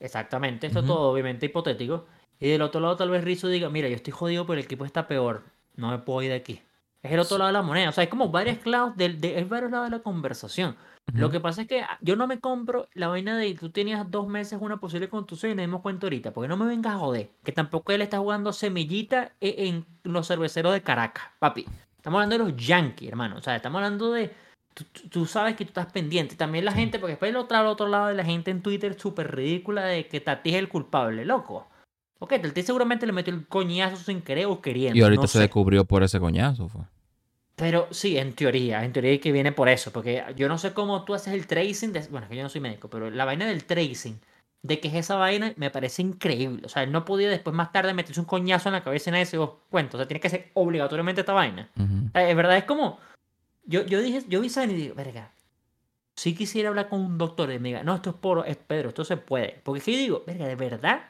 Exactamente, esto Ujú. todo obviamente hipotético. Y del otro lado tal vez Rizzo diga, mira, yo estoy jodido, pero el equipo está peor. No me puedo ir de aquí. Es el otro lado de la moneda. O sea, hay como varios lados del, de, hay varios lados de la conversación. Lo que pasa es que ah, yo no me compro la vaina de tú tenías dos meses una posible contusión y nos dimos cuenta ahorita. Porque no me vengas a joder. Que tampoco él está jugando semillita e- en los cerveceros de Caracas, papi. Estamos hablando de los Yankees, hermano. O sea, estamos hablando de. Tú, sabes que tú estás pendiente. También la Sí. gente, porque después el otro, al otro lado de la gente en Twitter súper ridícula de que Tati es el culpable, loco. Ok, Tati seguramente le metió el coñazo sin querer o queriendo. Y ahorita no se sé. descubrió por ese coñazo. Fue. Pero sí, en teoría, en teoría que viene por eso, porque yo no sé cómo tú haces el tracing, de, bueno, que yo no soy médico, pero la vaina del tracing, de que es esa vaina, me parece increíble. O sea, él no podía después más tarde meterse un coñazo en la cabeza y nadie se dio cuenta. O sea, tiene que ser obligatoriamente esta vaina. Ujú. O sea, es verdad, es como, yo, yo dije, yo vi esa y digo, verga, sí quisiera hablar con un doctor y me diga, no, esto es por, es Pedro, esto se puede. Porque es que yo digo, verga, de verdad,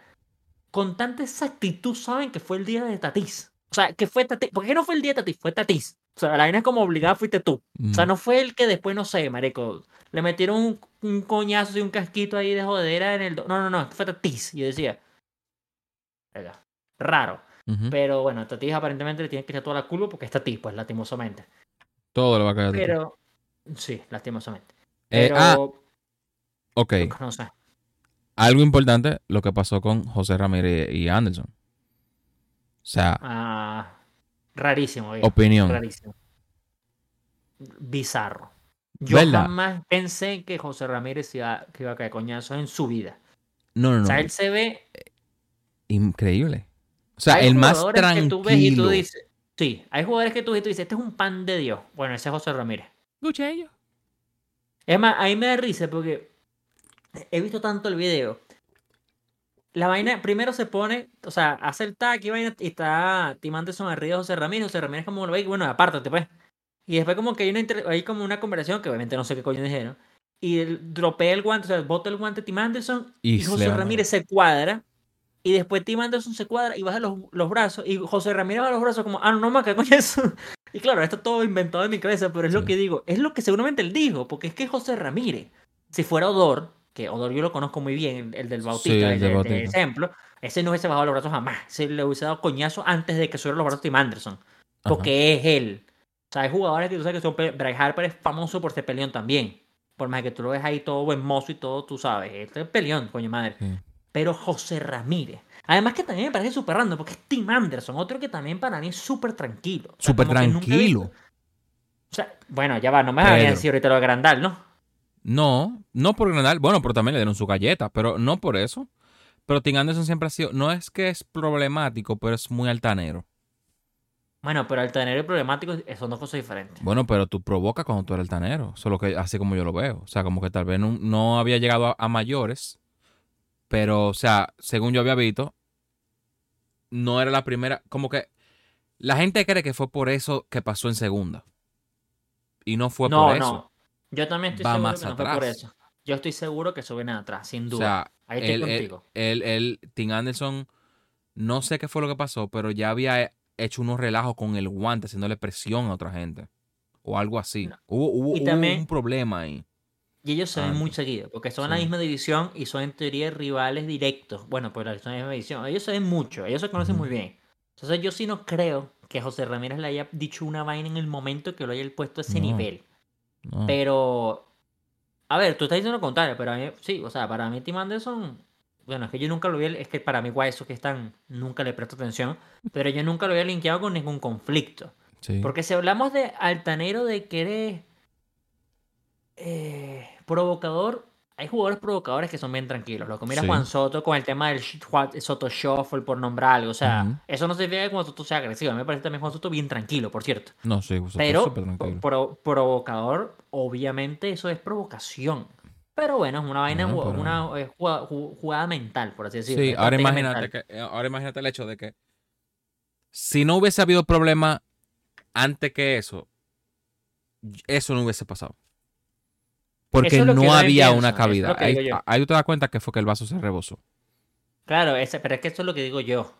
con tanta exactitud saben que fue el día de Tatis. O sea, que fue Tatis. ¿Por qué no fue el día de Tatis? Fue Tatis. O sea, la vaina es como obligada fuiste tú. O sea, Ujú. no fue el que después, no sé, marico, le metieron un, un coñazo y un casquito ahí de jodera en el... No, no, no, fue Tatis. Yo decía, raro. Pero bueno, Tatis aparentemente le tiene que echar toda la culpa porque es Tatis, pues, lastimosamente. Todo le va a caer. Pero, sí, lastimosamente. Eh, Pero, ah, ok. no sé. Algo importante, lo que pasó con José Ramírez y Anderson. O sea, Ah, rarísimo, viejo, opinión. rarísimo. Bizarro. Yo ¿Verdad? jamás pensé que José Ramírez iba, que iba a caer coñazo en su vida. No, no, O no. sea, él se ve. Increíble. O sea, hay el más jugadores que tú ves y tú tranquilo. dices. Sí, hay jugadores que tú ves y tú dices, este es un pan de Dios. Bueno, ese es José Ramírez. Es más, ahí me da risa porque he visto tanto el video la vaina primero se pone, o sea, hace el tag y vaina, y está Tim Anderson arriba de José Ramírez, José Ramírez como lo ve, y bueno, apártate pues. Y después como que hay, una hay como una conversación, que obviamente no sé qué coño dijeron, y el, dropea el guante, o sea, bota el guante Tim Anderson, Y y, José Ramírez se cuadra, y después Tim Anderson se cuadra y baja los, los brazos, y José Ramírez baja los brazos como, ah, no, no, ¿qué coño es eso? Y claro, esto todo inventado en mi cabeza, pero es lo Sí. que digo, es lo que seguramente él dijo, porque es que José Ramírez, si fuera Odor, que Odor yo lo conozco muy bien, el, el del Bautista, Sí, el de, ejemplo, ese no hubiese bajado los brazos jamás, se le hubiese dado coñazo antes de que subiera los brazos Tim Anderson, porque es él. O sea, hay jugadores que tú sabes que son, Bryce Harper es famoso por ser peleón también, por más que tú lo ves ahí todo buen mozo y todo, tú sabes, este es peleón, coño madre. Sí. Pero José Ramírez. Además que también me parece súper random, porque es Tim Anderson, otro que también para mí es súper tranquilo. O Súper tranquilo. O sea, bueno, ya va, no me vas a decir ahorita lo de Grandal, ¿no? No, no por Grandal. Bueno, pero también le dieron su galleta, pero no por eso. Pero Tim Anderson siempre ha sido, no es que es problemático, pero es muy altanero. Bueno, pero altanero y problemático son dos cosas diferentes. Bueno, pero tú provocas cuando tú eres altanero. Solo que así como yo lo veo. O sea, como que tal vez no, no había llegado a, a mayores. Pero, o sea, según yo había visto, no era la primera. Como que la gente cree que fue por eso que pasó en segunda. Y no fue no, por eso. Yo también estoy Va seguro más que no fue por eso. Yo estoy seguro que eso viene de atrás, sin O duda. sea, Ahí estoy él, contigo. él, él- Tim Anderson, no sé qué fue lo que pasó, pero ya había hecho unos relajos con el guante, haciéndole presión a otra gente. O algo así. No. Hubo, hubo- Y hubo un problema ahí. Y ellos se ven antes. muy seguidos, porque son en la Sí. misma división y son en teoría rivales directos. Bueno, pues son en la misma división. Ellos se ven mucho, ellos se conocen muy bien. Entonces yo sí no creo que José Ramírez le haya dicho una vaina en el momento que lo haya puesto a ese No. nivel. No. Pero, a ver, tú estás diciendo lo contrario, pero a mí, sí, o sea, para mí Tim Anderson, bueno, es que yo nunca lo vi, es que para mí, guay, eso que están, nunca le presto atención, pero yo nunca lo había linkeado con ningún conflicto. Sí. Porque si hablamos de altanero, de que eres eh, provocador, hay jugadores provocadores que son bien tranquilos. Lo que mira Sí. Juan Soto con el tema del Juan Soto Shuffle, por nombrar algo. O sea, eso no significa que Juan Soto sea agresivo. A mí me parece también Juan Soto bien tranquilo, por cierto. No, sí, pues, Pero súper tranquilo. pro- provocador, obviamente eso es provocación. Pero bueno, es una vaina, pero- una eh, jugada, ju- jugada mental, por así decirlo. Sí, ahora imagínate, que, eh, ahora imagínate el hecho de que si no hubiese habido problema antes que eso, eso no hubiese pasado. Porque Eso es no yo había pienso, una eso que Ahí, tú te das cuenta que fue que el vaso se rebosó. Claro, ese, pero es que esto es lo que digo yo.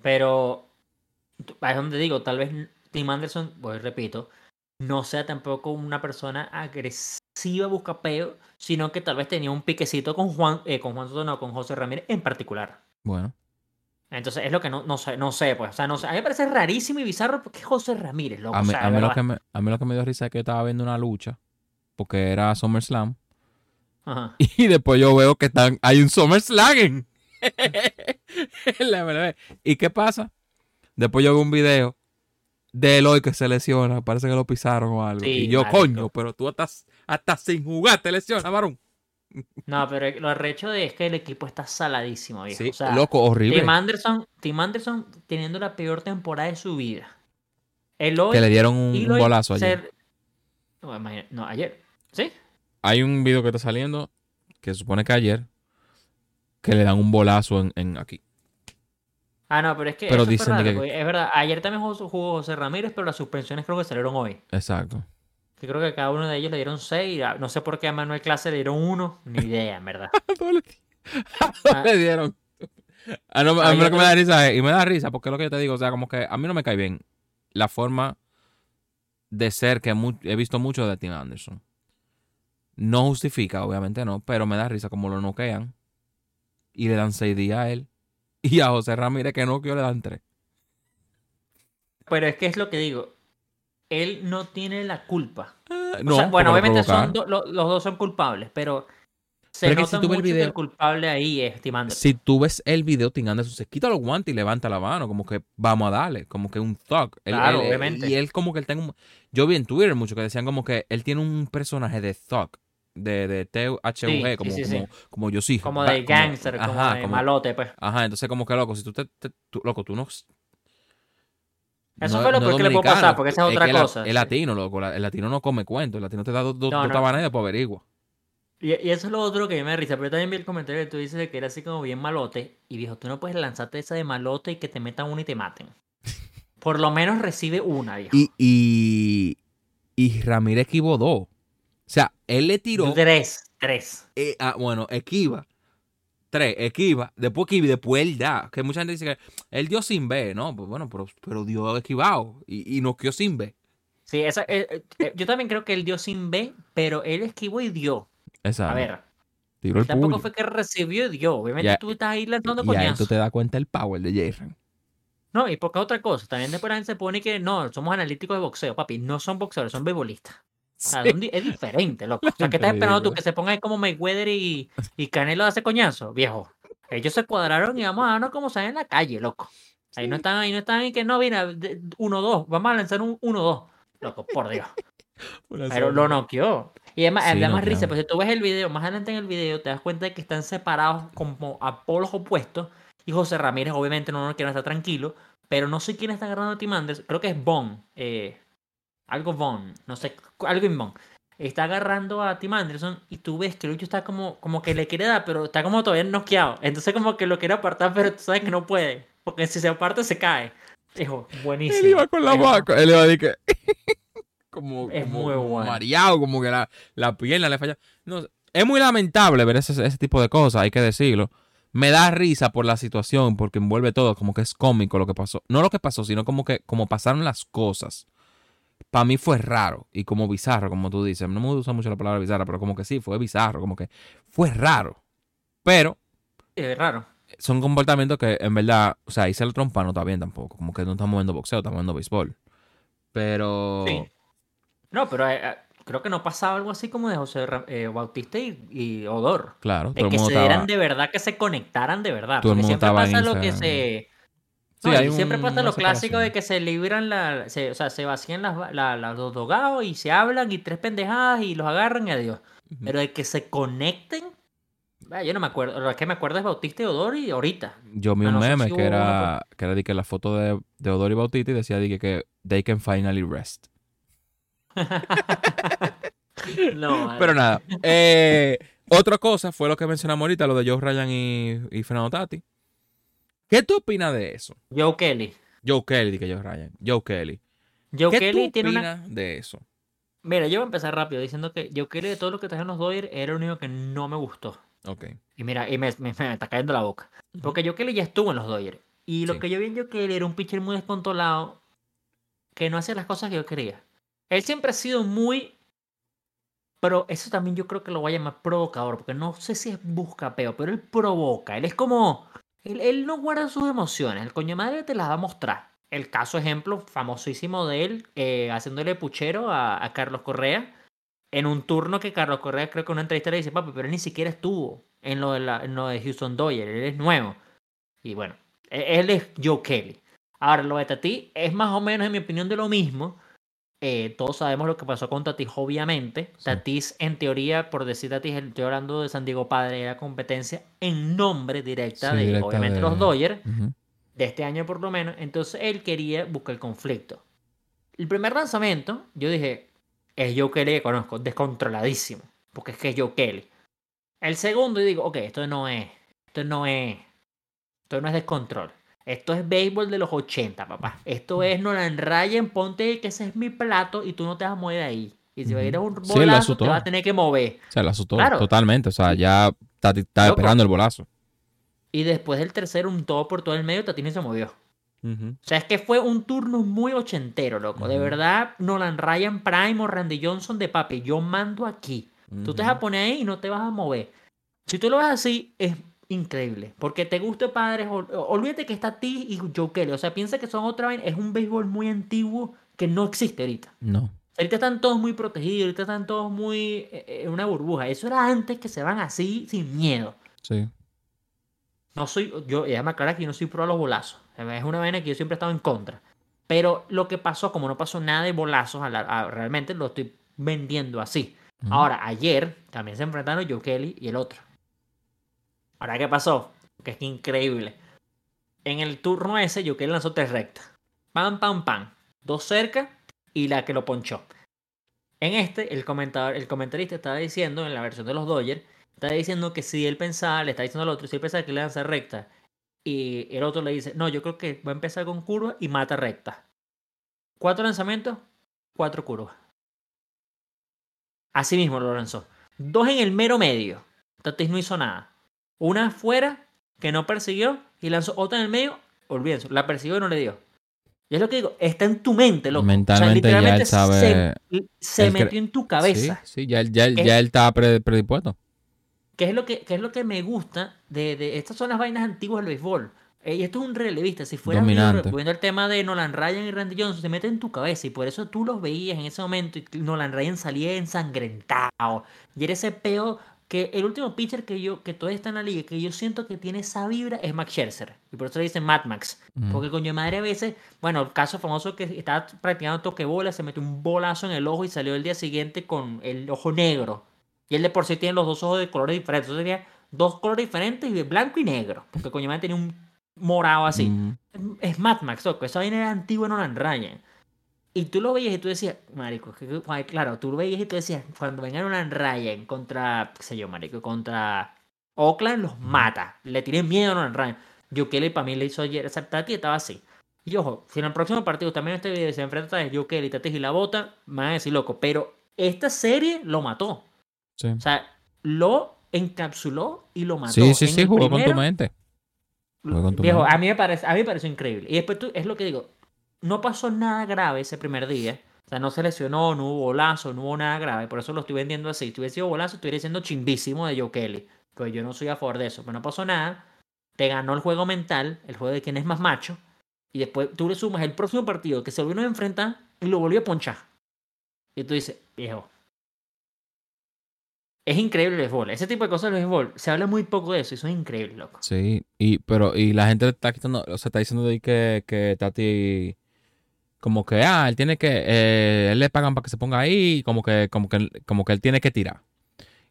Pero es donde digo, tal vez Tim Anderson, pues repito, no sea tampoco una persona agresiva, buscapeo, sino que tal vez tenía un piquecito con Juan, eh, con Juan Soto, no, con José Ramírez en particular. Bueno, Entonces es lo que no, no sé, no sé, pues. O sea, no sé. A mí me parece rarísimo y bizarro porque es José Ramírez, loco. a o mí, sea, a de mí lo que me, a mí lo que me dio risa es que yo estaba viendo una lucha, porque era SummerSlam, Ajá. y después yo veo que están, hay un SummerSlam. La. ¿Y qué pasa? Después yo veo un video de Eloy que se lesiona, parece que lo pisaron o algo. Sí, y yo, marico. coño, pero tú hasta, hasta sin jugar te lesionas, varón. No, pero lo arrecho de es que el equipo está saladísimo, viejo. Sí, o sea, loco, horrible. Tim Anderson, Tim Anderson teniendo la peor temporada de su vida. Eloy, Que le dieron un, bolazo ayer. ser- No, imagina- no, ayer. ¿Sí? Hay un video que está saliendo, que se supone que ayer, que le dan un bolazo en, en aquí. Ah, no, pero es que Pero eso fue dicen de raro, que- porque es verdad. Ayer también jugó, jugó José Ramírez, pero las suspensiones creo que salieron hoy. Exacto. Que creo que cada uno de ellos le dieron seis. ah, No sé por qué a Manuel Clase le dieron uno. Ni idea, en verdad. Ah. le dieron. A, no- a Ah, mí lo que me da risa es, y me da risa porque es lo que yo te digo, o sea, como que a mí no me cae bien la forma de ser que he visto mucho de Tim Anderson. No justifica, obviamente no, pero me da risa como lo noquean y le dan seis días a él y a José Ramírez que no, que le dan tres. Pero es que es lo que digo. Él no tiene la culpa. Ah, No, sea, bueno, obviamente son do- lo- los dos son culpables, pero se Pero es que nota si tú ves el mucho que video- el culpable ahí es. Si tú ves el video, Tim Anderson se quita los guantes y levanta la mano, como que vamos a darle, como que un thug. Claro, él- obviamente. Y él como que él tiene un... Yo vi en Twitter mucho que decían como que él tiene un personaje de thug, de, de T-H-U-G, Sí, como, sí, sí. como, como yo sí. Como de gangster, como ajá, de como- malote, pues. Ajá, entonces como que loco, si tú te... te- tú- loco, tú no... Eso no- fue lo no peor que le puede pasar, porque esa es otra cosa. El latino, loco, la- el latino no come cuento, el latino te da dos, dos, No, no. tabanas y después averigua. Y, y eso es lo otro que me risa. Pero yo también vi el comentario que tú dices de que era así como bien malote. Y dijo, tú no puedes lanzarte esa de malote y que te metan una y te maten. Por lo menos recibe una, dijo. Y, y, y Ramírez dos. O sea, él le tiró. Tres, tres. eh, ah, bueno, esquiva. Tres, esquiva. Después esquiva y después él da. Que mucha gente dice que él dio sin B, ¿no? Pues bueno, pero, pero dio esquivado. Y, y nos quedó sin B. Sí, esa, eh, eh, yo también creo que él dio sin B, pero él esquivó y dio. Exacto. A ver, Tiró el tampoco puño. fue que recibió y dio. Obviamente Ya- tú estás ahí lanzando Y ahí tú coñazos. te das cuenta el power de Jason. No, y porque otra cosa. También después la gente se pone que no, somos analíticos de boxeo, papi. No son boxeadores, son O sea, es diferente, loco. O sea, ¿qué estás esperando tú? Que se pongan ahí como Mayweather y, y Canelo hace coñazo, viejo. Ellos se cuadraron y vamos a darnos como salen en la calle, loco. Ahí no están, ahí no están y que no, mira, 1-2, vamos a lanzar un 1-2. Loco, por Dios. Pero lo noqueó. Y además, Sí, da más noqueó. risa, pues si tú ves el video, más adelante en el video, te das cuenta de que están separados como a polos opuestos. Y José Ramírez, obviamente, no, no quiere estar tranquilo. Pero no sé quién está agarrando a Tim Anderson. Creo que es Bon. eh, algo Bon. No sé. Algo en. Está agarrando a Tim Anderson y tú ves que Lucho está como, como que le quiere dar, pero está como todavía noqueado. Entonces como que lo quiere apartar, pero tú sabes que no puede. Porque si se aparta se cae. Dijo, buenísimo. Él iba con la vaca. Él iba a decir que. como, Es como muy bueno. mareado, como que la, la pierna le falla. No, es muy lamentable ver ese, ese tipo de cosas, hay que decirlo. Me da risa por la situación, porque envuelve todo, como que es cómico lo que pasó. No lo que pasó, sino como que como pasaron las cosas. Para mí fue raro y como bizarro, como tú dices. No me gusta mucho la palabra bizarra, pero como que sí, fue bizarro, como que fue raro. Pero Es raro. son comportamientos que en verdad, o sea, hice el trompa no está bien tampoco. Como que no estamos viendo boxeo, estamos viendo béisbol. Pero. Sí. No, pero eh, eh, creo que no pasaba algo así como de José eh, Bautista y, y Odor. Claro, todo el que mundo se estaba. dieran de verdad, que se conectaran de verdad. Todo el Porque mundo siempre pasa lo que se. Sí, No, hay y siempre un- pasa lo clásico de que se libran la, se- o sea, se vacían las, va- la- la- los dogados y se hablan y tres pendejadas y los agarran y adiós. Pero de que se conecten, yo no me acuerdo. Lo que me acuerdo es Bautista y Odor y ahorita. Yo vi Ah, un no sé meme si que una era, que era de que la foto de, de Odor y Bautista y decía de que, que they can finally rest. no, vale. Pero nada. eh, otra cosa fue lo que mencionamos ahorita, lo de Joe Ryan y, y Fernando Tati. ¿Qué tú opinas de eso? Joe Kelly. Joe Kelly, di que Joe Ryan. Joe Kelly. Joe ¿Qué Kelly tú tiene una opinas de eso? Mira, yo voy a empezar rápido diciendo que Joe Kelly de todo lo que trajeron los Dodgers era el único que no me gustó. Ok. Y mira, y me, me- me está cayendo la boca. Porque Joe Kelly ya estuvo en los Dodgers. Y lo Sí. que yo vi en Joe Kelly era un pitcher muy descontrolado que no hacía las cosas que yo quería. Él siempre ha sido muy... Pero eso también yo creo que lo voy a llamar provocador, porque no sé si es buscapeo, pero él provoca. Él es como... Él, no guarda sus emociones. El coño madre te las va a mostrar. El caso ejemplo famosísimo de él eh, haciéndole puchero a, Carlos Correa en un turno que Carlos Correa creo que en una entrevista le dice, papi, pero él ni siquiera estuvo en lo de, la- en de Houston Dodgers, él es nuevo. Y bueno, e- él es Joe Kelly. Ahora, lo de Tati es más o menos, en mi opinión, de lo mismo. Eh, todos sabemos lo que pasó con Tatis, obviamente. Sí. Tatis, en teoría, por decir Tatis, estoy hablando de San Diego Padre, era competencia en nombre directa Sí, de, directa obviamente, de- los Dodgers Ujú. de este año por lo menos. Entonces él quería buscar el conflicto. El primer lanzamiento, yo dije, es Joe Kelly que conozco, descontroladísimo, porque es que es Joe Kelly. El segundo, yo digo, ok, esto no es, esto no es, esto no es descontrol. Esto es béisbol de los 80, papá. Esto es Nolan Ryan, ponte que ese es mi plato y tú no te vas a mover de ahí. Y si va a ir a un lo bolazo, asustó. te vas a tener que mover. Se la asustó Claro. totalmente. O sea, ya está, esperando el bolazo. Y después del tercero, un todo por todo el medio, Tatini se movió. O sea, es que fue un turno muy ochentero, loco. De verdad, Nolan Ryan Prime o Randy Johnson de papi, yo mando aquí. Tú te vas a poner ahí y no te vas a mover. Si tú lo ves así, es increíble. Porque te guste padres, ol- olvídate que está ti y Joe Kelly. O sea, piensa que son otra vez. Es un béisbol muy antiguo que no existe ahorita. No. Ahorita están todos muy protegidos, ahorita están todos muy eh, eh, en una burbuja. Eso era antes que se van así sin miedo. Sí. No soy, yo, y déjame aclarar que yo no soy pro a los bolazos. Es una vaina que yo siempre he estado en contra. Pero lo que pasó, como no pasó nada de bolazos, a la- a- realmente lo estoy vendiendo así. Ahora, ayer también se enfrentaron Joe Kelly y el otro. Ahora, ¿qué pasó? Que es increíble. En el turno ese, Kelly lanzó tres rectas. Pam, pam, pam. Dos cerca y la que lo ponchó. En este, el, comentador, el comentarista estaba diciendo, en la versión de los Dodgers, estaba diciendo que si él pensaba, le está diciendo al otro, si él pensaba que le lanza recta, y el otro le dice, no, yo creo que va a empezar con curva y mata recta. Cuatro lanzamientos, cuatro curvas. Así mismo lo lanzó. Dos en el mero medio. Tatis no hizo nada. Una afuera que no persiguió y lanzó otra en el medio. Olvídense, la persiguió y no le dio. Y es lo que digo, está en tu mente, loco. Mentalmente ya él sabe. Se, se metió en tu cabeza. Sí, sí ya, ya, ya él está predispuesto. ¿Qué es lo que, qué es lo que me gusta de, de, Estas son las vainas antiguas del béisbol. Y esto es un relevista. Si fuera viendo el tema de Nolan Ryan y Randy Johnson, se mete en tu cabeza. Y por eso tú los veías en ese momento. Y Nolan Ryan salía ensangrentado. Y era ese peo que el último pitcher que yo, que todavía está en la liga, que yo siento que tiene esa vibra, es Max Scherzer. Y por eso le dicen Mad Max. Porque coño de madre a veces, bueno, el caso famoso que estaba practicando toque bola, se metió un bolazo en el ojo y salió el día siguiente con el ojo negro. Y él de por sí tiene los dos ojos de colores diferentes. Entonces tenía dos colores diferentes, y blanco y negro. Porque coño madre tenía un morado así. Es Mad Max, loco. Esa vaina era antigua en Nolan Ryan. Y tú lo veías y tú decías, marico, claro, tú lo veías y tú decías, cuando vengan Ryan contra, qué sé yo, marico, contra Oakland, los mata. Le tiene miedo a Nolan Ryan. Kelly para mí le hizo ayer esa y estaba así. Y ojo, si en el próximo partido también este video se enfrenta a Joe Kelly, Tatis y la bota, me van a decir loco. Pero esta serie lo mató. O sea, lo encapsuló y lo mató. Sí, sí, sí, jugó con tu mente. Viejo, a mí me parece, a mí me pareció increíble. Y después tú, es lo que digo, no pasó nada grave ese primer día. O sea, no se lesionó, no hubo bolazo, no hubo nada grave. Por eso lo estoy vendiendo así. Si hubiese sido bolazo, estuviera siendo chimbísimo de Joe Kelly. Pues yo no soy a favor de eso. Pero no pasó nada. Te ganó el juego mental, el juego de quién es más macho. Y después tú le sumas el próximo partido que se volvió a enfrentar y lo volvió a ponchar. Y tú dices, viejo, es increíble el béisbol. Ese tipo de cosas del béisbol, se habla muy poco de eso eso es increíble, loco. Sí, y, pero, y la gente está quitando, o sea, está diciendo de que, que Tati, como que, ah, él tiene que, eh, él le pagan para que se ponga ahí, como que, como que, como que él tiene que tirar.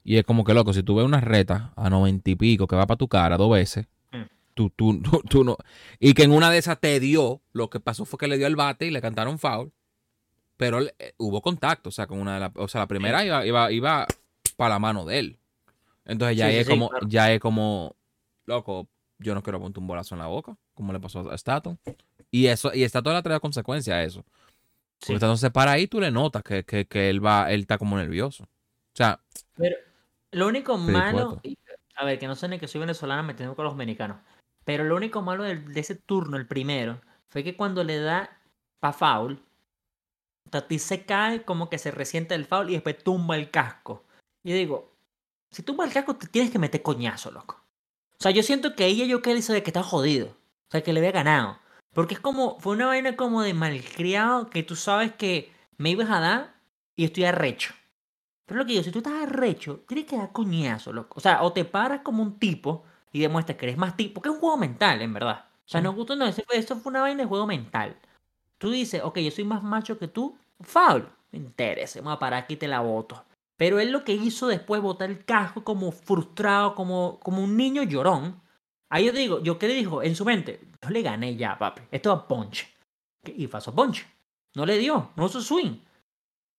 Y es como que, loco, si tú ves una reta a noventa y pico que va para tu cara dos veces, mm. tú, tú, tú, no. Y que en una de esas te dio, lo que pasó fue que le dio el bate y le cantaron foul. Pero eh, hubo contacto, o sea, con una de las, o sea, la primera iba, iba, iba para la mano de él. Entonces ya es como, ya es como, loco, yo no quiero ponerte un bolazo en la boca, como le pasó a Staton. Y eso, y Staton le trae consecuencia a eso. Se para ahí, tú le notas que, que, él va, él está como nervioso. O sea. Pero lo único malo, a ver, que no sé ni que soy venezolano metiendo con los dominicanos. Pero lo único malo de, de, ese turno, el primero, fue que cuando le da pa foul, Tati se cae como que se resiente el foul y después tumba el casco. Y digo, si tú el casco, te tienes que meter coñazo, loco. O sea, yo siento que ella yo que dice de que está jodido. O sea, que le había ganado. Porque es como, fue una vaina como de malcriado que tú sabes que me ibas a dar y estoy arrecho. Pero lo que digo, si tú estás arrecho, tienes que dar coñazo, loco. O sea, o te paras como un tipo y demuestras que eres más tipo, que es un juego mental, en verdad. O sea, no gusta, no, eso fue una vaina de juego mental. Tú dices, ok, yo soy más macho que tú, foul. Me interesa, vamos a parar aquí te la voto. Pero él lo que hizo después, botar el casco como frustrado, como, como un niño llorón. Ahí yo digo, yo qué le dijo en su mente, yo le gané ya, papi. Esto va punch. Y pasó punch. No le dio, no hizo swing.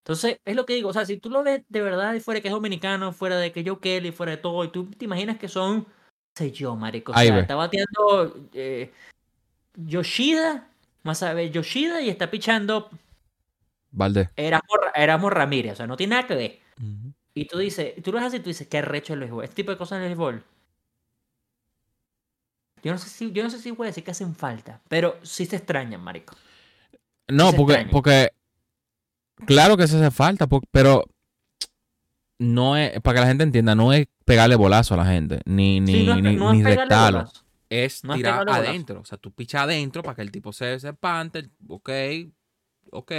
Entonces, es lo que digo, o sea, si tú lo ves de verdad fuera que es dominicano, fuera de que yo Kelly, fuera de todo, y tú te imaginas que son, sé yo, marico, o sea, está bateando eh, Yoshida, más a ver, Yoshida y está pichando Valde. Éramos, Ramírez, o sea, no tiene nada que ver. Y tú dices, tú lo haces y tú dices, qué recho el béisbol. Este tipo de cosas en el béisbol. Yo no sé si, yo no sé si voy a decir que hacen falta, pero sí se extrañan, marico. No, porque, porque claro que se hace falta, pero no es, para que la gente entienda, no es pegarle bolazo a la gente, ni, ni, ni, ni rectarlo. Es tirar adentro. O sea, tú pichas adentro para que el tipo se, se espante. Ok, ok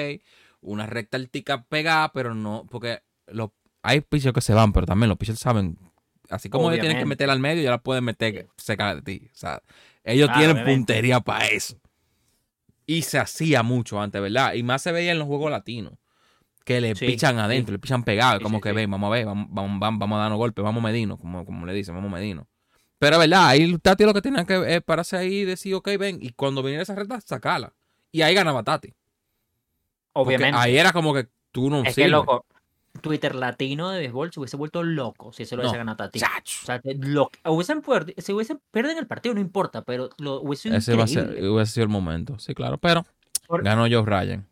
una recta altica pegada, pero no, porque los, hay pichos que se van, pero también los pichos saben, así como ellos tienen que meter al medio, ya la pueden meter cerca de ti. O sea, ellos tienen puntería para eso. Y se hacía mucho antes, ¿verdad? Y más se veía en los juegos latinos. Que le pichan adentro, le pichan pegado, como que ven, vamos a ver, vamos, vamos, vamos, a darnos golpes, vamos medino, como, como le dicen, vamos medino. Pero verdad, ahí Tati lo que tenía que es pararse ahí y decir, ok, ven, y cuando viniera esa recta, sacala. Y ahí ganaba Tati. Obviamente. ahí era como que tú no es que loco, Twitter latino de béisbol se hubiese vuelto loco si se lo hubiese No. ganado a Tatis. Chacho. O sea, lo, hubiesen hubiesen pierden el partido, no importa, pero lo hubiese sido Ese va a ser, hubiese sido el momento. Sí, claro. Pero Por- ganó Joe Ryan.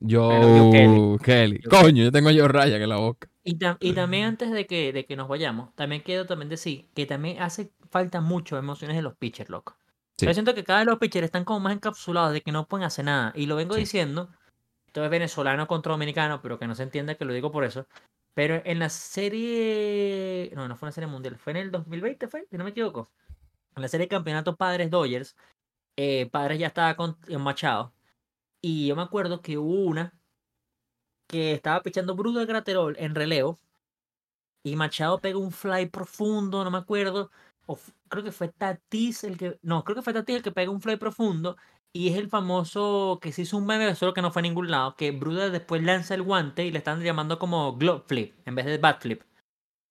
Joe Kelly. Coño, yo tengo a Joe Ryan en la boca. Y, tam- y también antes de que, de que nos vayamos, también quiero también decir que también hace falta mucho emociones de los pitchers, loco. Sí. Yo siento que cada vez los pitchers están como más encapsulados de que no pueden hacer nada. Y lo vengo Sí. diciendo, esto es venezolano contra dominicano, pero que no se entienda que lo digo por eso. Pero en la serie, no, no fue una serie mundial, fue en el 2020, fue, si no me equivoco. En la serie de campeonato Padres Dodgers, eh, Padres ya estaba con Machado. Y yo me acuerdo que hubo una que estaba pichando Bruto de Graterol en relevo. Y Machado pega un fly profundo, no me acuerdo. Creo que fue Tatis el que. No, creo que fue Tatis el que pega un fly profundo. Y es el famoso que se hizo un meme, solo que no fue a ningún lado. Que Bruda después lanza el guante y le están llamando como glove flip en vez de bat flip.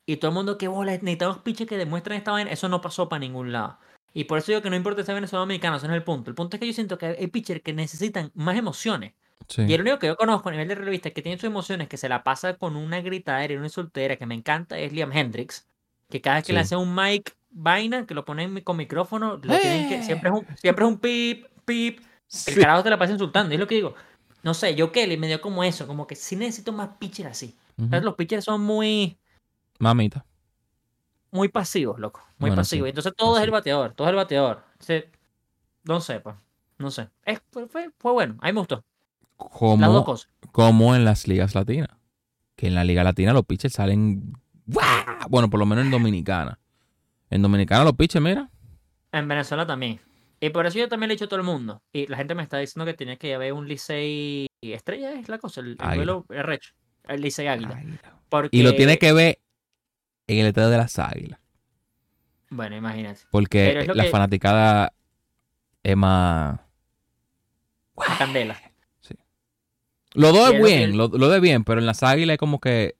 Y todo el mundo, que bola, necesitamos pitches que demuestren esta vaina. Eso no pasó para ningún lado. Y por eso digo que no importa si es venezolano o dominicano, ese no es el punto. El punto es que yo siento que hay pitchers que necesitan más emociones. Sí. Y el único que yo conozco a nivel de revista que tiene sus emociones, que se la pasa con una gritadera y una soltera que me encanta, es Liam Hendricks. Que cada vez que le hace un mic vaina, que lo ponen con micrófono, lo tienen que, siempre, es un, Eh. siempre es un pip, pip. El Sí. carajo te la pasa insultando. Es lo que digo. No sé, yo Kelly me dio como eso, como que sí necesito más pitchers así. Los pitchers son muy, Mamita. muy pasivos, loco. Muy Bueno, pasivos. sí. Entonces todo es el bateador, todo es el bateador. Se- no sé, pues. No sé. Es, fue, fue, fue bueno. A mí me gustó. Las dos cosas. como en las ligas latinas. Que en la liga latina los pitchers salen. Bueno, por lo menos en Dominicana. En Dominicana los pitchers, mira. En Venezuela también. Y por eso yo también le he dicho a todo el mundo. Y la gente me está diciendo que tenía que haber un Licey estrella, es la cosa, el, duelo es recho. El Licey Águila. Porque, Y lo tiene que ver en el estadio de las águilas. Bueno, imagínate. Porque lo la que- fanaticada es más. La candela. Lo dos Y es lo que bien, lo, lo de bien, pero en las águilas es como que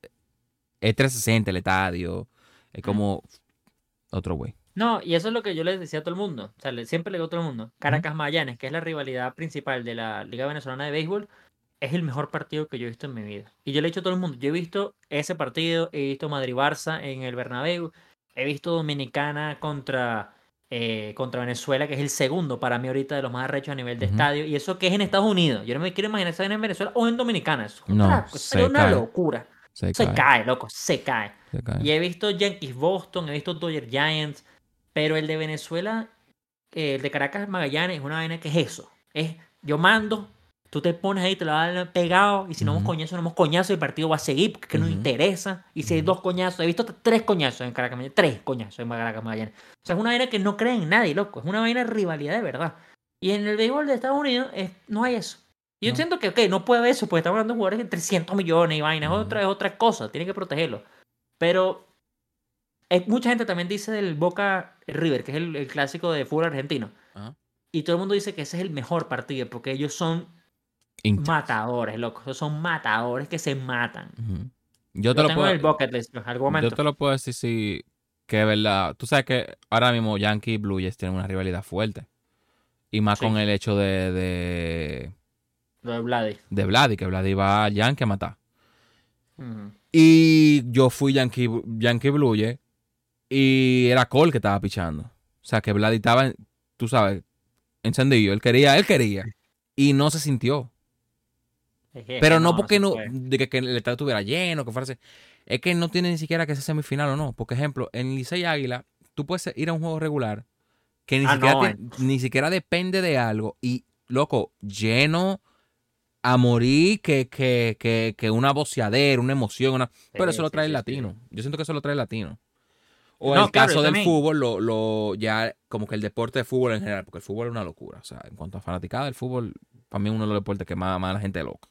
es 360 el estadio. Es como otro güey. No, y eso es lo que yo les decía a todo el mundo. O sea, siempre le digo a todo el mundo. Caracas Magallanes, que es la rivalidad principal de la Liga Venezolana de Béisbol, es el mejor partido que yo he visto en mi vida. Y yo le he dicho a todo el mundo, yo he visto ese partido, he visto Madrid-Barça en el Bernabéu, he visto Dominicana contra, eh, contra Venezuela, que es el segundo para mí ahorita de los más arrechos a nivel de estadio, y eso que es en Estados Unidos. Yo no me quiero imaginar estar en Venezuela o en Dominicana. Eso es No, una cae. locura. Se, Se cae, cae, loco, se cae. se cae. Y he visto Yankees Boston, he visto Dodgers Giants, pero el de Venezuela, eh, el de Caracas Magallanes, es una vaina que es eso. Es yo mando, tú te pones ahí, te lo das pegado, y si no hemos coñazo, no hemos coñazo, el partido va a seguir porque que nos Ujú. interesa. Y si hay dos coñazos, he visto hasta tres coñazos en Caracas Magallanes, tres coñazos en Caracas Magallanes. O sea, es una vaina que no cree en nadie, loco. Es una vaina de rivalidad de verdad. Y en el béisbol de Estados Unidos es- no hay eso. Y yo No. siento que, ok, no puede haber eso, porque estamos hablando de jugadores de 300 millones y vainas, otra, es otra cosa, tiene que protegerlo. Pero mucha gente también dice del Boca River, que es el, el clásico de fútbol argentino. Ajá. Y todo el mundo dice que ese es el mejor partido, porque ellos son matadores, loco. Son matadores que se matan. Yo Yo te lo tengo el puedo. bucket list, en algún Yo te lo puedo decir si que es verdad. Tú sabes que ahora mismo Yankee y Blue Jays tienen una rivalidad fuerte. Y más Sí. con el hecho de, de, Lo de Vladi. de Vladi, que Vladi va a Yankee a matar. Y yo fui Yankee, Yankee Blue Jays y era Cole que estaba pichando. O sea, que Vladi estaba, tú sabes, encendido. Él quería, él quería. Y no se sintió. Pero no porque no, de que, que el estadio estuviera lleno, que fuera así. Es que no tiene ni siquiera que ser semifinal o no. Por ejemplo, en Licey Águila, tú puedes ir a un juego regular que ni, Ah, siquiera, no, tiene- ni siquiera depende de algo. Y, loco, lleno a morir que, que, que, que una voceadera, una emoción. Una... Pero Sí, eso lo trae el sí. latino. Yo siento que eso lo trae el latino. O No, el claro, caso del también. fútbol, lo, lo, ya como que el deporte de fútbol en general, porque el fútbol es una locura. O sea, en cuanto a fanaticada del fútbol, para mí es uno de los deportes que más, más la gente loca.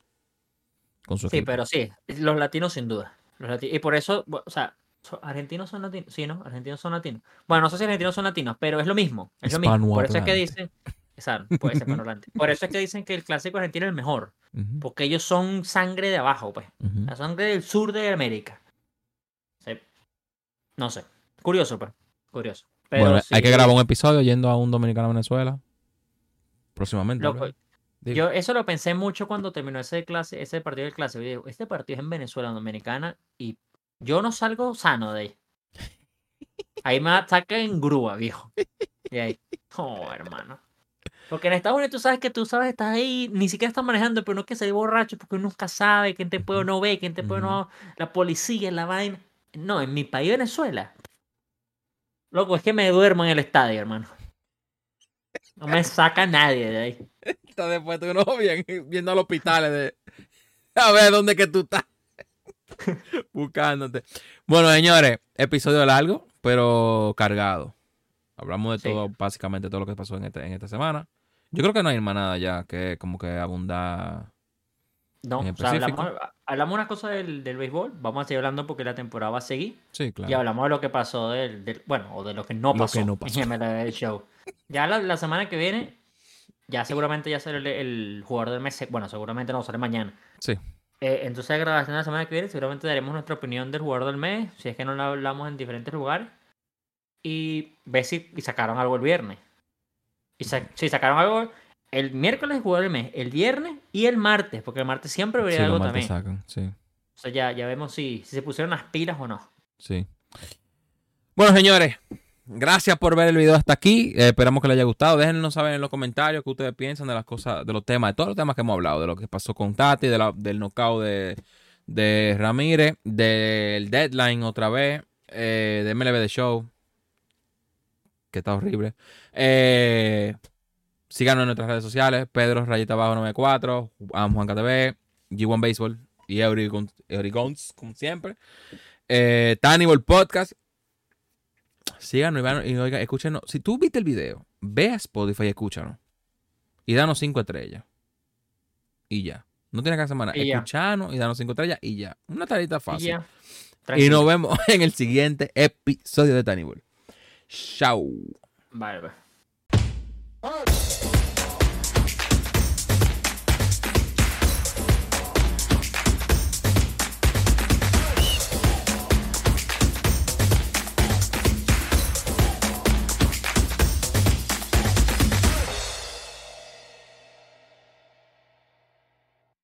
Con su Sí, equipo. pero sí, los latinos sin duda. Los lati- y por eso, o sea, argentinos son latinos. Sí, ¿no? Argentinos son latinos. Bueno, no sé si argentinos son latinos, pero es lo mismo. Es lo mismo. Por eso es que dicen. Exacto, puede ser. Por eso es que dicen que el clásico argentino es el mejor. Porque ellos son sangre de abajo, pues. La sangre del sur de América. Sí. No sé. Curioso, pues. Curioso. Pero bueno, hay que grabar un episodio yendo a un dominicano a Venezuela. Próximamente. Yo eso lo pensé mucho cuando terminó ese clase, ese partido del clase. Yo digo, este partido es en Venezuela, Dominicana, y yo no salgo sano de ahí. Ahí me atacan en grúa, viejo. Y ahí, oh, hermano. Porque en Estados Unidos tú sabes que tú sabes, estás ahí, ni siquiera estás manejando, pero no es que se borracho porque uno nunca sabe quién te puede o no ve, quién te puede o no, la policía, la vaina. No, en mi país, Venezuela. Loco, es que me duermo en el estadio, hermano. No me saca nadie de ahí. Está después tú no bien, viendo al hospitales de a ver dónde que tú estás. Buscándote. Bueno, señores, episodio largo, pero cargado. Hablamos de Sí. todo, básicamente todo lo que pasó en, este- en esta semana. Yo creo que no hay más nada ya que como que abunda. No, o sea, hablamos, hablamos una cosa del, del béisbol, vamos a seguir hablando porque la temporada va a seguir. Sí, claro. Y hablamos de lo que pasó del, del- bueno, o de lo que no Lo pasó, que no pasó. en MLB Show. Ya la, la semana que viene, ya seguramente ya sale el, el jugador del mes. Bueno, seguramente no, sale mañana. Sí. Eh, entonces, la grabación de la semana que viene, seguramente daremos nuestra opinión del jugador del mes, si es que no la hablamos en diferentes lugares. Y ver si y sacaron algo el viernes. Y sa- si sacaron algo el miércoles, jugador del mes, el viernes y el martes, porque el martes siempre habría algo también. sacan, sí. O sea, ya, ya vemos si, si se pusieron las pilas o no. Sí. Bueno, señores, gracias por ver el video hasta aquí. Eh, esperamos que les haya gustado. Déjenos saber en los comentarios qué ustedes piensan de las cosas, de los temas, de todos los temas que hemos hablado, de lo que pasó con Tati, de la- del knockout de, de Ramírez, del deadline otra vez, eh, de MLB The Show, que está horrible. Eh, síganos en nuestras redes sociales, Pedro Rayita Abajo 94, Am Juan KTV, G1 Baseball y Eurigons, como siempre. Eh, Tannibal Podcast. Síganos y, y oigan, escúchenos. Si tú viste el video, ve a Spotify y escúchanos. Y danos cinco estrellas. Y ya. No tienes que hacer más nada. Y ya. Y danos cinco estrellas y ya. Una tarita fácil. Y nos vemos en el siguiente episodio de Tannibal. Chao. Vale, pues. Hey!